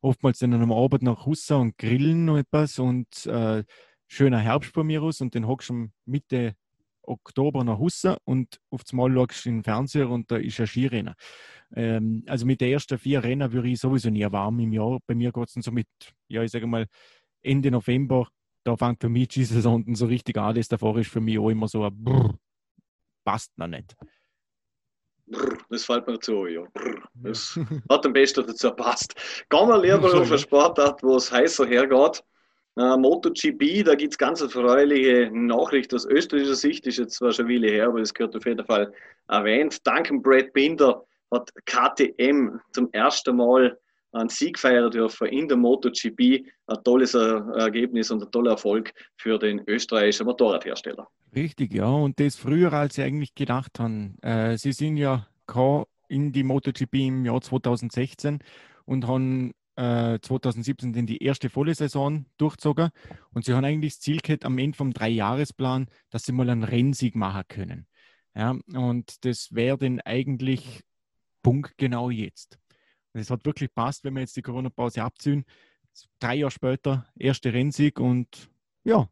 oftmals dann am Abend nach Hause und grillen und etwas und äh, schöner Herbst bei mir aus und dann hockst du Mitte Oktober nach Hause und auf Mal schaust du in den Fernseher und da ist ein Skirennen. Ähm, also mit den ersten vier Rennen würde ich sowieso nie warm im Jahr. Bei mir geht es dann so mit, ja, ich sage mal, Ende November, da fängt für mich die Saison so richtig an. Das davor ist für mich auch immer so ein Brrr, passt noch nicht. Das fällt mir zu, ja. Das hat am besten dazu passt. Gehen wir lieber *laughs* auf eine Sportart, wo es heißer hergeht. Uh, MotoGP, da gibt es ganz erfreuliche Nachricht aus österreichischer Sicht, ist jetzt zwar schon viele her, aber das gehört auf jeden Fall erwähnt. Dank Brad Binder hat KTM zum ersten Mal einen Sieg feiern dürfen in der MotoGP. Ein tolles Ergebnis und ein toller Erfolg für den österreichischen Motorradhersteller. Richtig, ja. Und das früher, als sie eigentlich gedacht haben. Äh, sie sind ja in die MotoGP im Jahr 2016 und haben äh, 2017 in die erste volle Saison durchgezogen. Und sie haben eigentlich das Ziel gehabt, am Ende vom Dreijahresplan, dass sie mal einen Rennsieg machen können. Ja, und das wäre dann eigentlich punktgenau jetzt. Und es hat wirklich passt, wenn wir jetzt die Corona-Pause abziehen. Drei Jahre später, erste Rennsieg und ja,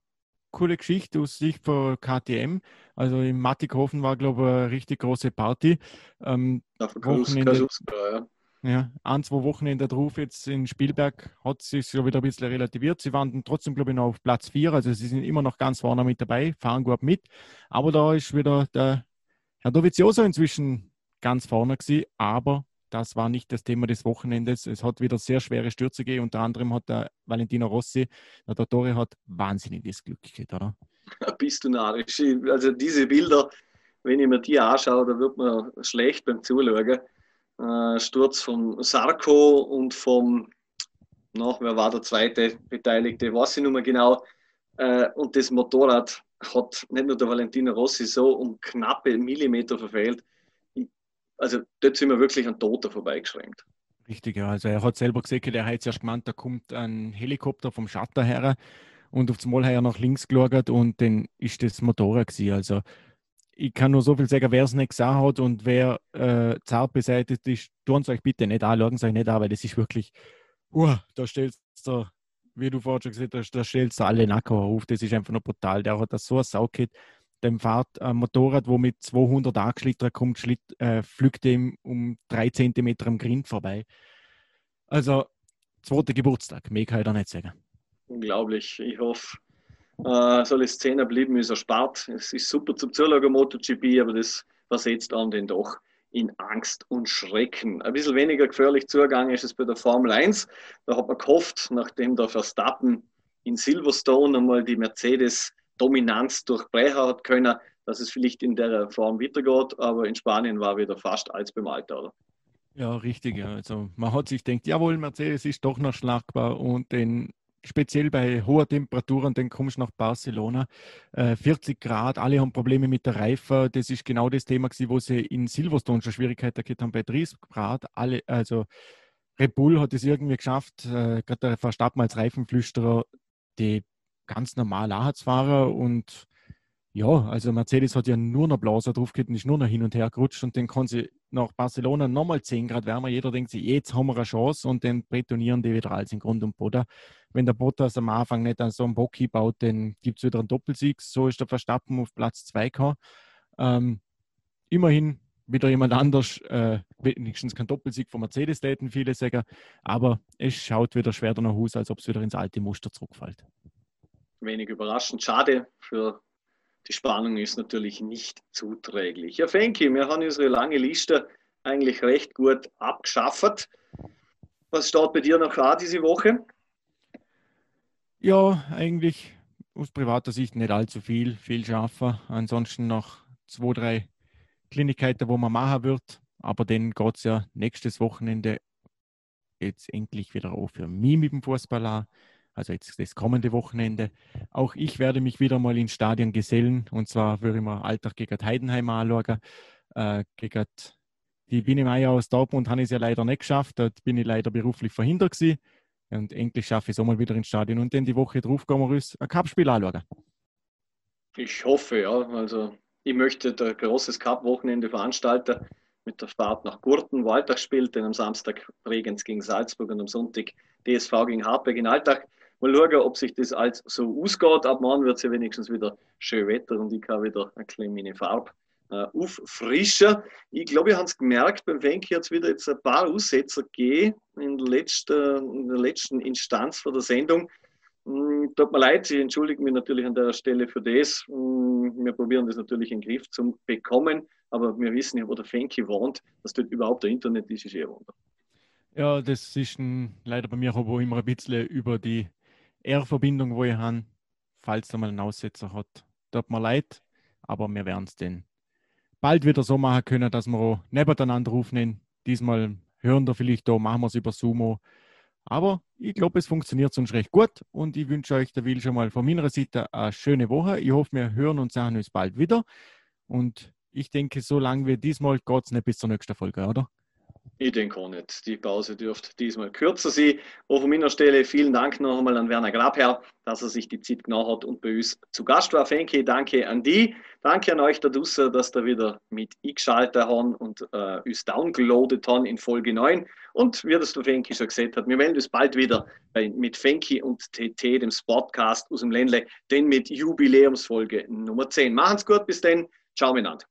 coole Geschichte aus Sicht von KTM. Also im Mattighofen war, glaube ich, eine richtig große Party. Ähm, Wochenende, ja. ja, ein, zwei Wochenende drauf jetzt in Spielberg hat sich schon wieder ein bisschen relativiert. Sie waren trotzdem, glaube ich, noch auf Platz 4, also sie sind immer noch ganz vorne mit dabei, fahren gut mit. Aber da ist wieder der Herr Dovizioso inzwischen ganz vorne gewesen, aber das war nicht das Thema des Wochenendes. Es hat wieder sehr schwere Stürze gegeben. Unter anderem hat der Valentino Rossi, der Dottore, hat wahnsinniges Glück gehabt, oder? *laughs* Bist du narrisch. Also diese Bilder, wenn ich mir die anschaue, da wird man schlecht beim Zuschauen. Äh, Sturz von Sarko und vom noch, wer war der zweite Beteiligte, weiß ich nicht mehr genau. Äh, und das Motorrad hat nicht nur der Valentino Rossi so um knappe Millimeter verfehlt. Also dort sind wir wirklich an Toter vorbeigeschränkt. Richtig, ja. Also er hat selber gesagt, er hat erst gemeint, da kommt ein Helikopter vom Schatter her und auf das Mal nach links geschaut und dann ist das Motorrad gewesen. Also ich kann nur so viel sagen, wer es nicht gesehen hat und wer äh, zart beseitigt ist, tun es euch bitte nicht an, schauen es euch nicht an, weil das ist wirklich, uh, da stellst du, wie du vorhin schon gesagt hast, da stellst du alle Nacken auf, das ist einfach nur brutal. Der hat das so ein Saukit, dem fährt ein Motorrad, wo mit 200 angeschlittert kommt, schlitt, äh, flügt ihm um drei Zentimeter am Grind vorbei. Also, zweiter Geburtstag, mehr kann ich da nicht sagen. Unglaublich. Ich hoffe, äh, soll es Szene bleiben, ist erspart. Es ist super zum Zuschauen MotoGP, aber das versetzt an den doch in Angst und Schrecken. Ein bisschen weniger gefährlich zugegangen ist es bei der Formel 1. Da hat man gehofft, nachdem der Verstappen in Silverstone einmal die Mercedes-Dominanz durchbrechen hat können, dass es vielleicht in der Form weitergeht. Aber in Spanien war wieder fast als beim Alter. Ja, richtig. Also man hat sich gedacht, jawohl, Mercedes ist doch noch schlagbar und den speziell bei hoher Temperaturen, dann kommst du nach Barcelona, äh, 40 Grad, alle haben Probleme mit der Reife. Das ist genau das Thema, gewesen, wo sie in Silverstone schon Schwierigkeiten gehabt haben bei 30 Grad. Alle, also Red Bull hat es irgendwie geschafft, äh, gerade der Verstappen als Reifenflüsterer, die ganz normal Ahatsfahrer und ja, also Mercedes hat ja nur noch Blaser drauf und ist nur noch hin und her gerutscht und dann kann sie nach Barcelona nochmal 10 Grad wärmer. Jeder denkt sich, jetzt haben wir eine Chance und dann betonieren die wieder alles in Grund und Boden. Wenn der Bottas am Anfang nicht an so einen Bock baut, dann gibt es wieder einen Doppelsieg. So ist der Verstappen auf Platz 2 gekommen. Ähm, immerhin wieder jemand anders, äh, wenigstens kein Doppelsieg von Mercedes, täten viele sagen, aber es schaut wieder schwer danach aus, als ob es wieder ins alte Muster zurückfällt. Wenig überraschend, schade für die Spannung ist natürlich nicht zuträglich. Ja, Fenki, wir haben unsere lange Liste eigentlich recht gut abgeschafft. Was steht bei dir noch an diese Woche? Ja, eigentlich aus privater Sicht nicht allzu viel, viel schaffen. Ansonsten noch zwei, drei Kleinigkeiten, wo man machen wird. Aber dann geht es ja nächstes Wochenende jetzt endlich wieder auf für mich mit dem Fußball an also jetzt das kommende Wochenende. Auch ich werde mich wieder mal ins Stadion gesellen und zwar würde ich mir Alltag gegen Heidenheim anschauen. Äh, gegen die Biene Meier aus Dortmund habe ich es ja leider nicht geschafft. Dort bin ich leider beruflich verhindert gewesen. Und endlich schaffe ich es auch mal wieder ins Stadion. Und dann die Woche drauf gehen wir uns ein Cup-Spiel anschauen. Ich hoffe, ja. Also ich möchte ein großes Cup-Wochenende veranstalten mit der Fahrt nach Gurten, wo Alltag spielt, dann am Samstag Bregenz gegen Salzburg und am Sonntag DSV gegen Hartberg in Alltag. Mal schauen, ob sich das alles so ausgeht. Ab morgen wird es ja wenigstens wieder schön Wetter und ich kann wieder ein bisschen meine Farbe äh, auffrischen. Ich glaube, ich habe es gemerkt, beim Fenki hat es wieder jetzt ein paar Aussetzer gegeben in der letzten, in der letzten Instanz von der Sendung. Mm, tut mir leid, ich entschuldige mich natürlich an der Stelle für das. Mm, wir probieren das natürlich in den Griff zu bekommen, aber wir wissen ja, wo der Fenki wohnt, dass dort überhaupt der Internet ist, ist eh ein Wunder. Ja, das ist ein, leider bei mir aber immer ein bisschen über die R-Verbindung, wo ich habe, falls er mal einen Aussetzer hat. Tut mir leid, aber wir werden es dann bald wieder so machen können, dass wir auch nebeneinander aufnehmen. Diesmal hören wir vielleicht da, machen wir es über Sumo. Aber ich glaube, es funktioniert sonst recht gut und ich wünsche euch, der will schon mal von meiner Seite eine schöne Woche. Ich hoffe, wir hören und sehen uns bald wieder. Und ich denke, so lange wie diesmal geht es nicht bis zur nächsten Folge, oder? Ich denke auch nicht. Die Pause dürfte diesmal kürzer sein. Auch von meiner Stelle vielen Dank noch einmal an Werner Grabherr, dass er sich die Zeit genommen hat und bei uns zu Gast war. Fenke, danke an die. Danke an euch da draußen, dass ihr wieder mit eingeschaltet habt und äh, uns downgeloadet habt in Folge 9. Und wie das der Fenki schon gesagt hat, wir melden uns bald wieder bei, mit Fenki und TT, dem Spotcast aus dem Ländle, denn mit Jubiläumsfolge Nummer 10. Machen's gut, bis dann. Ciao miteinander.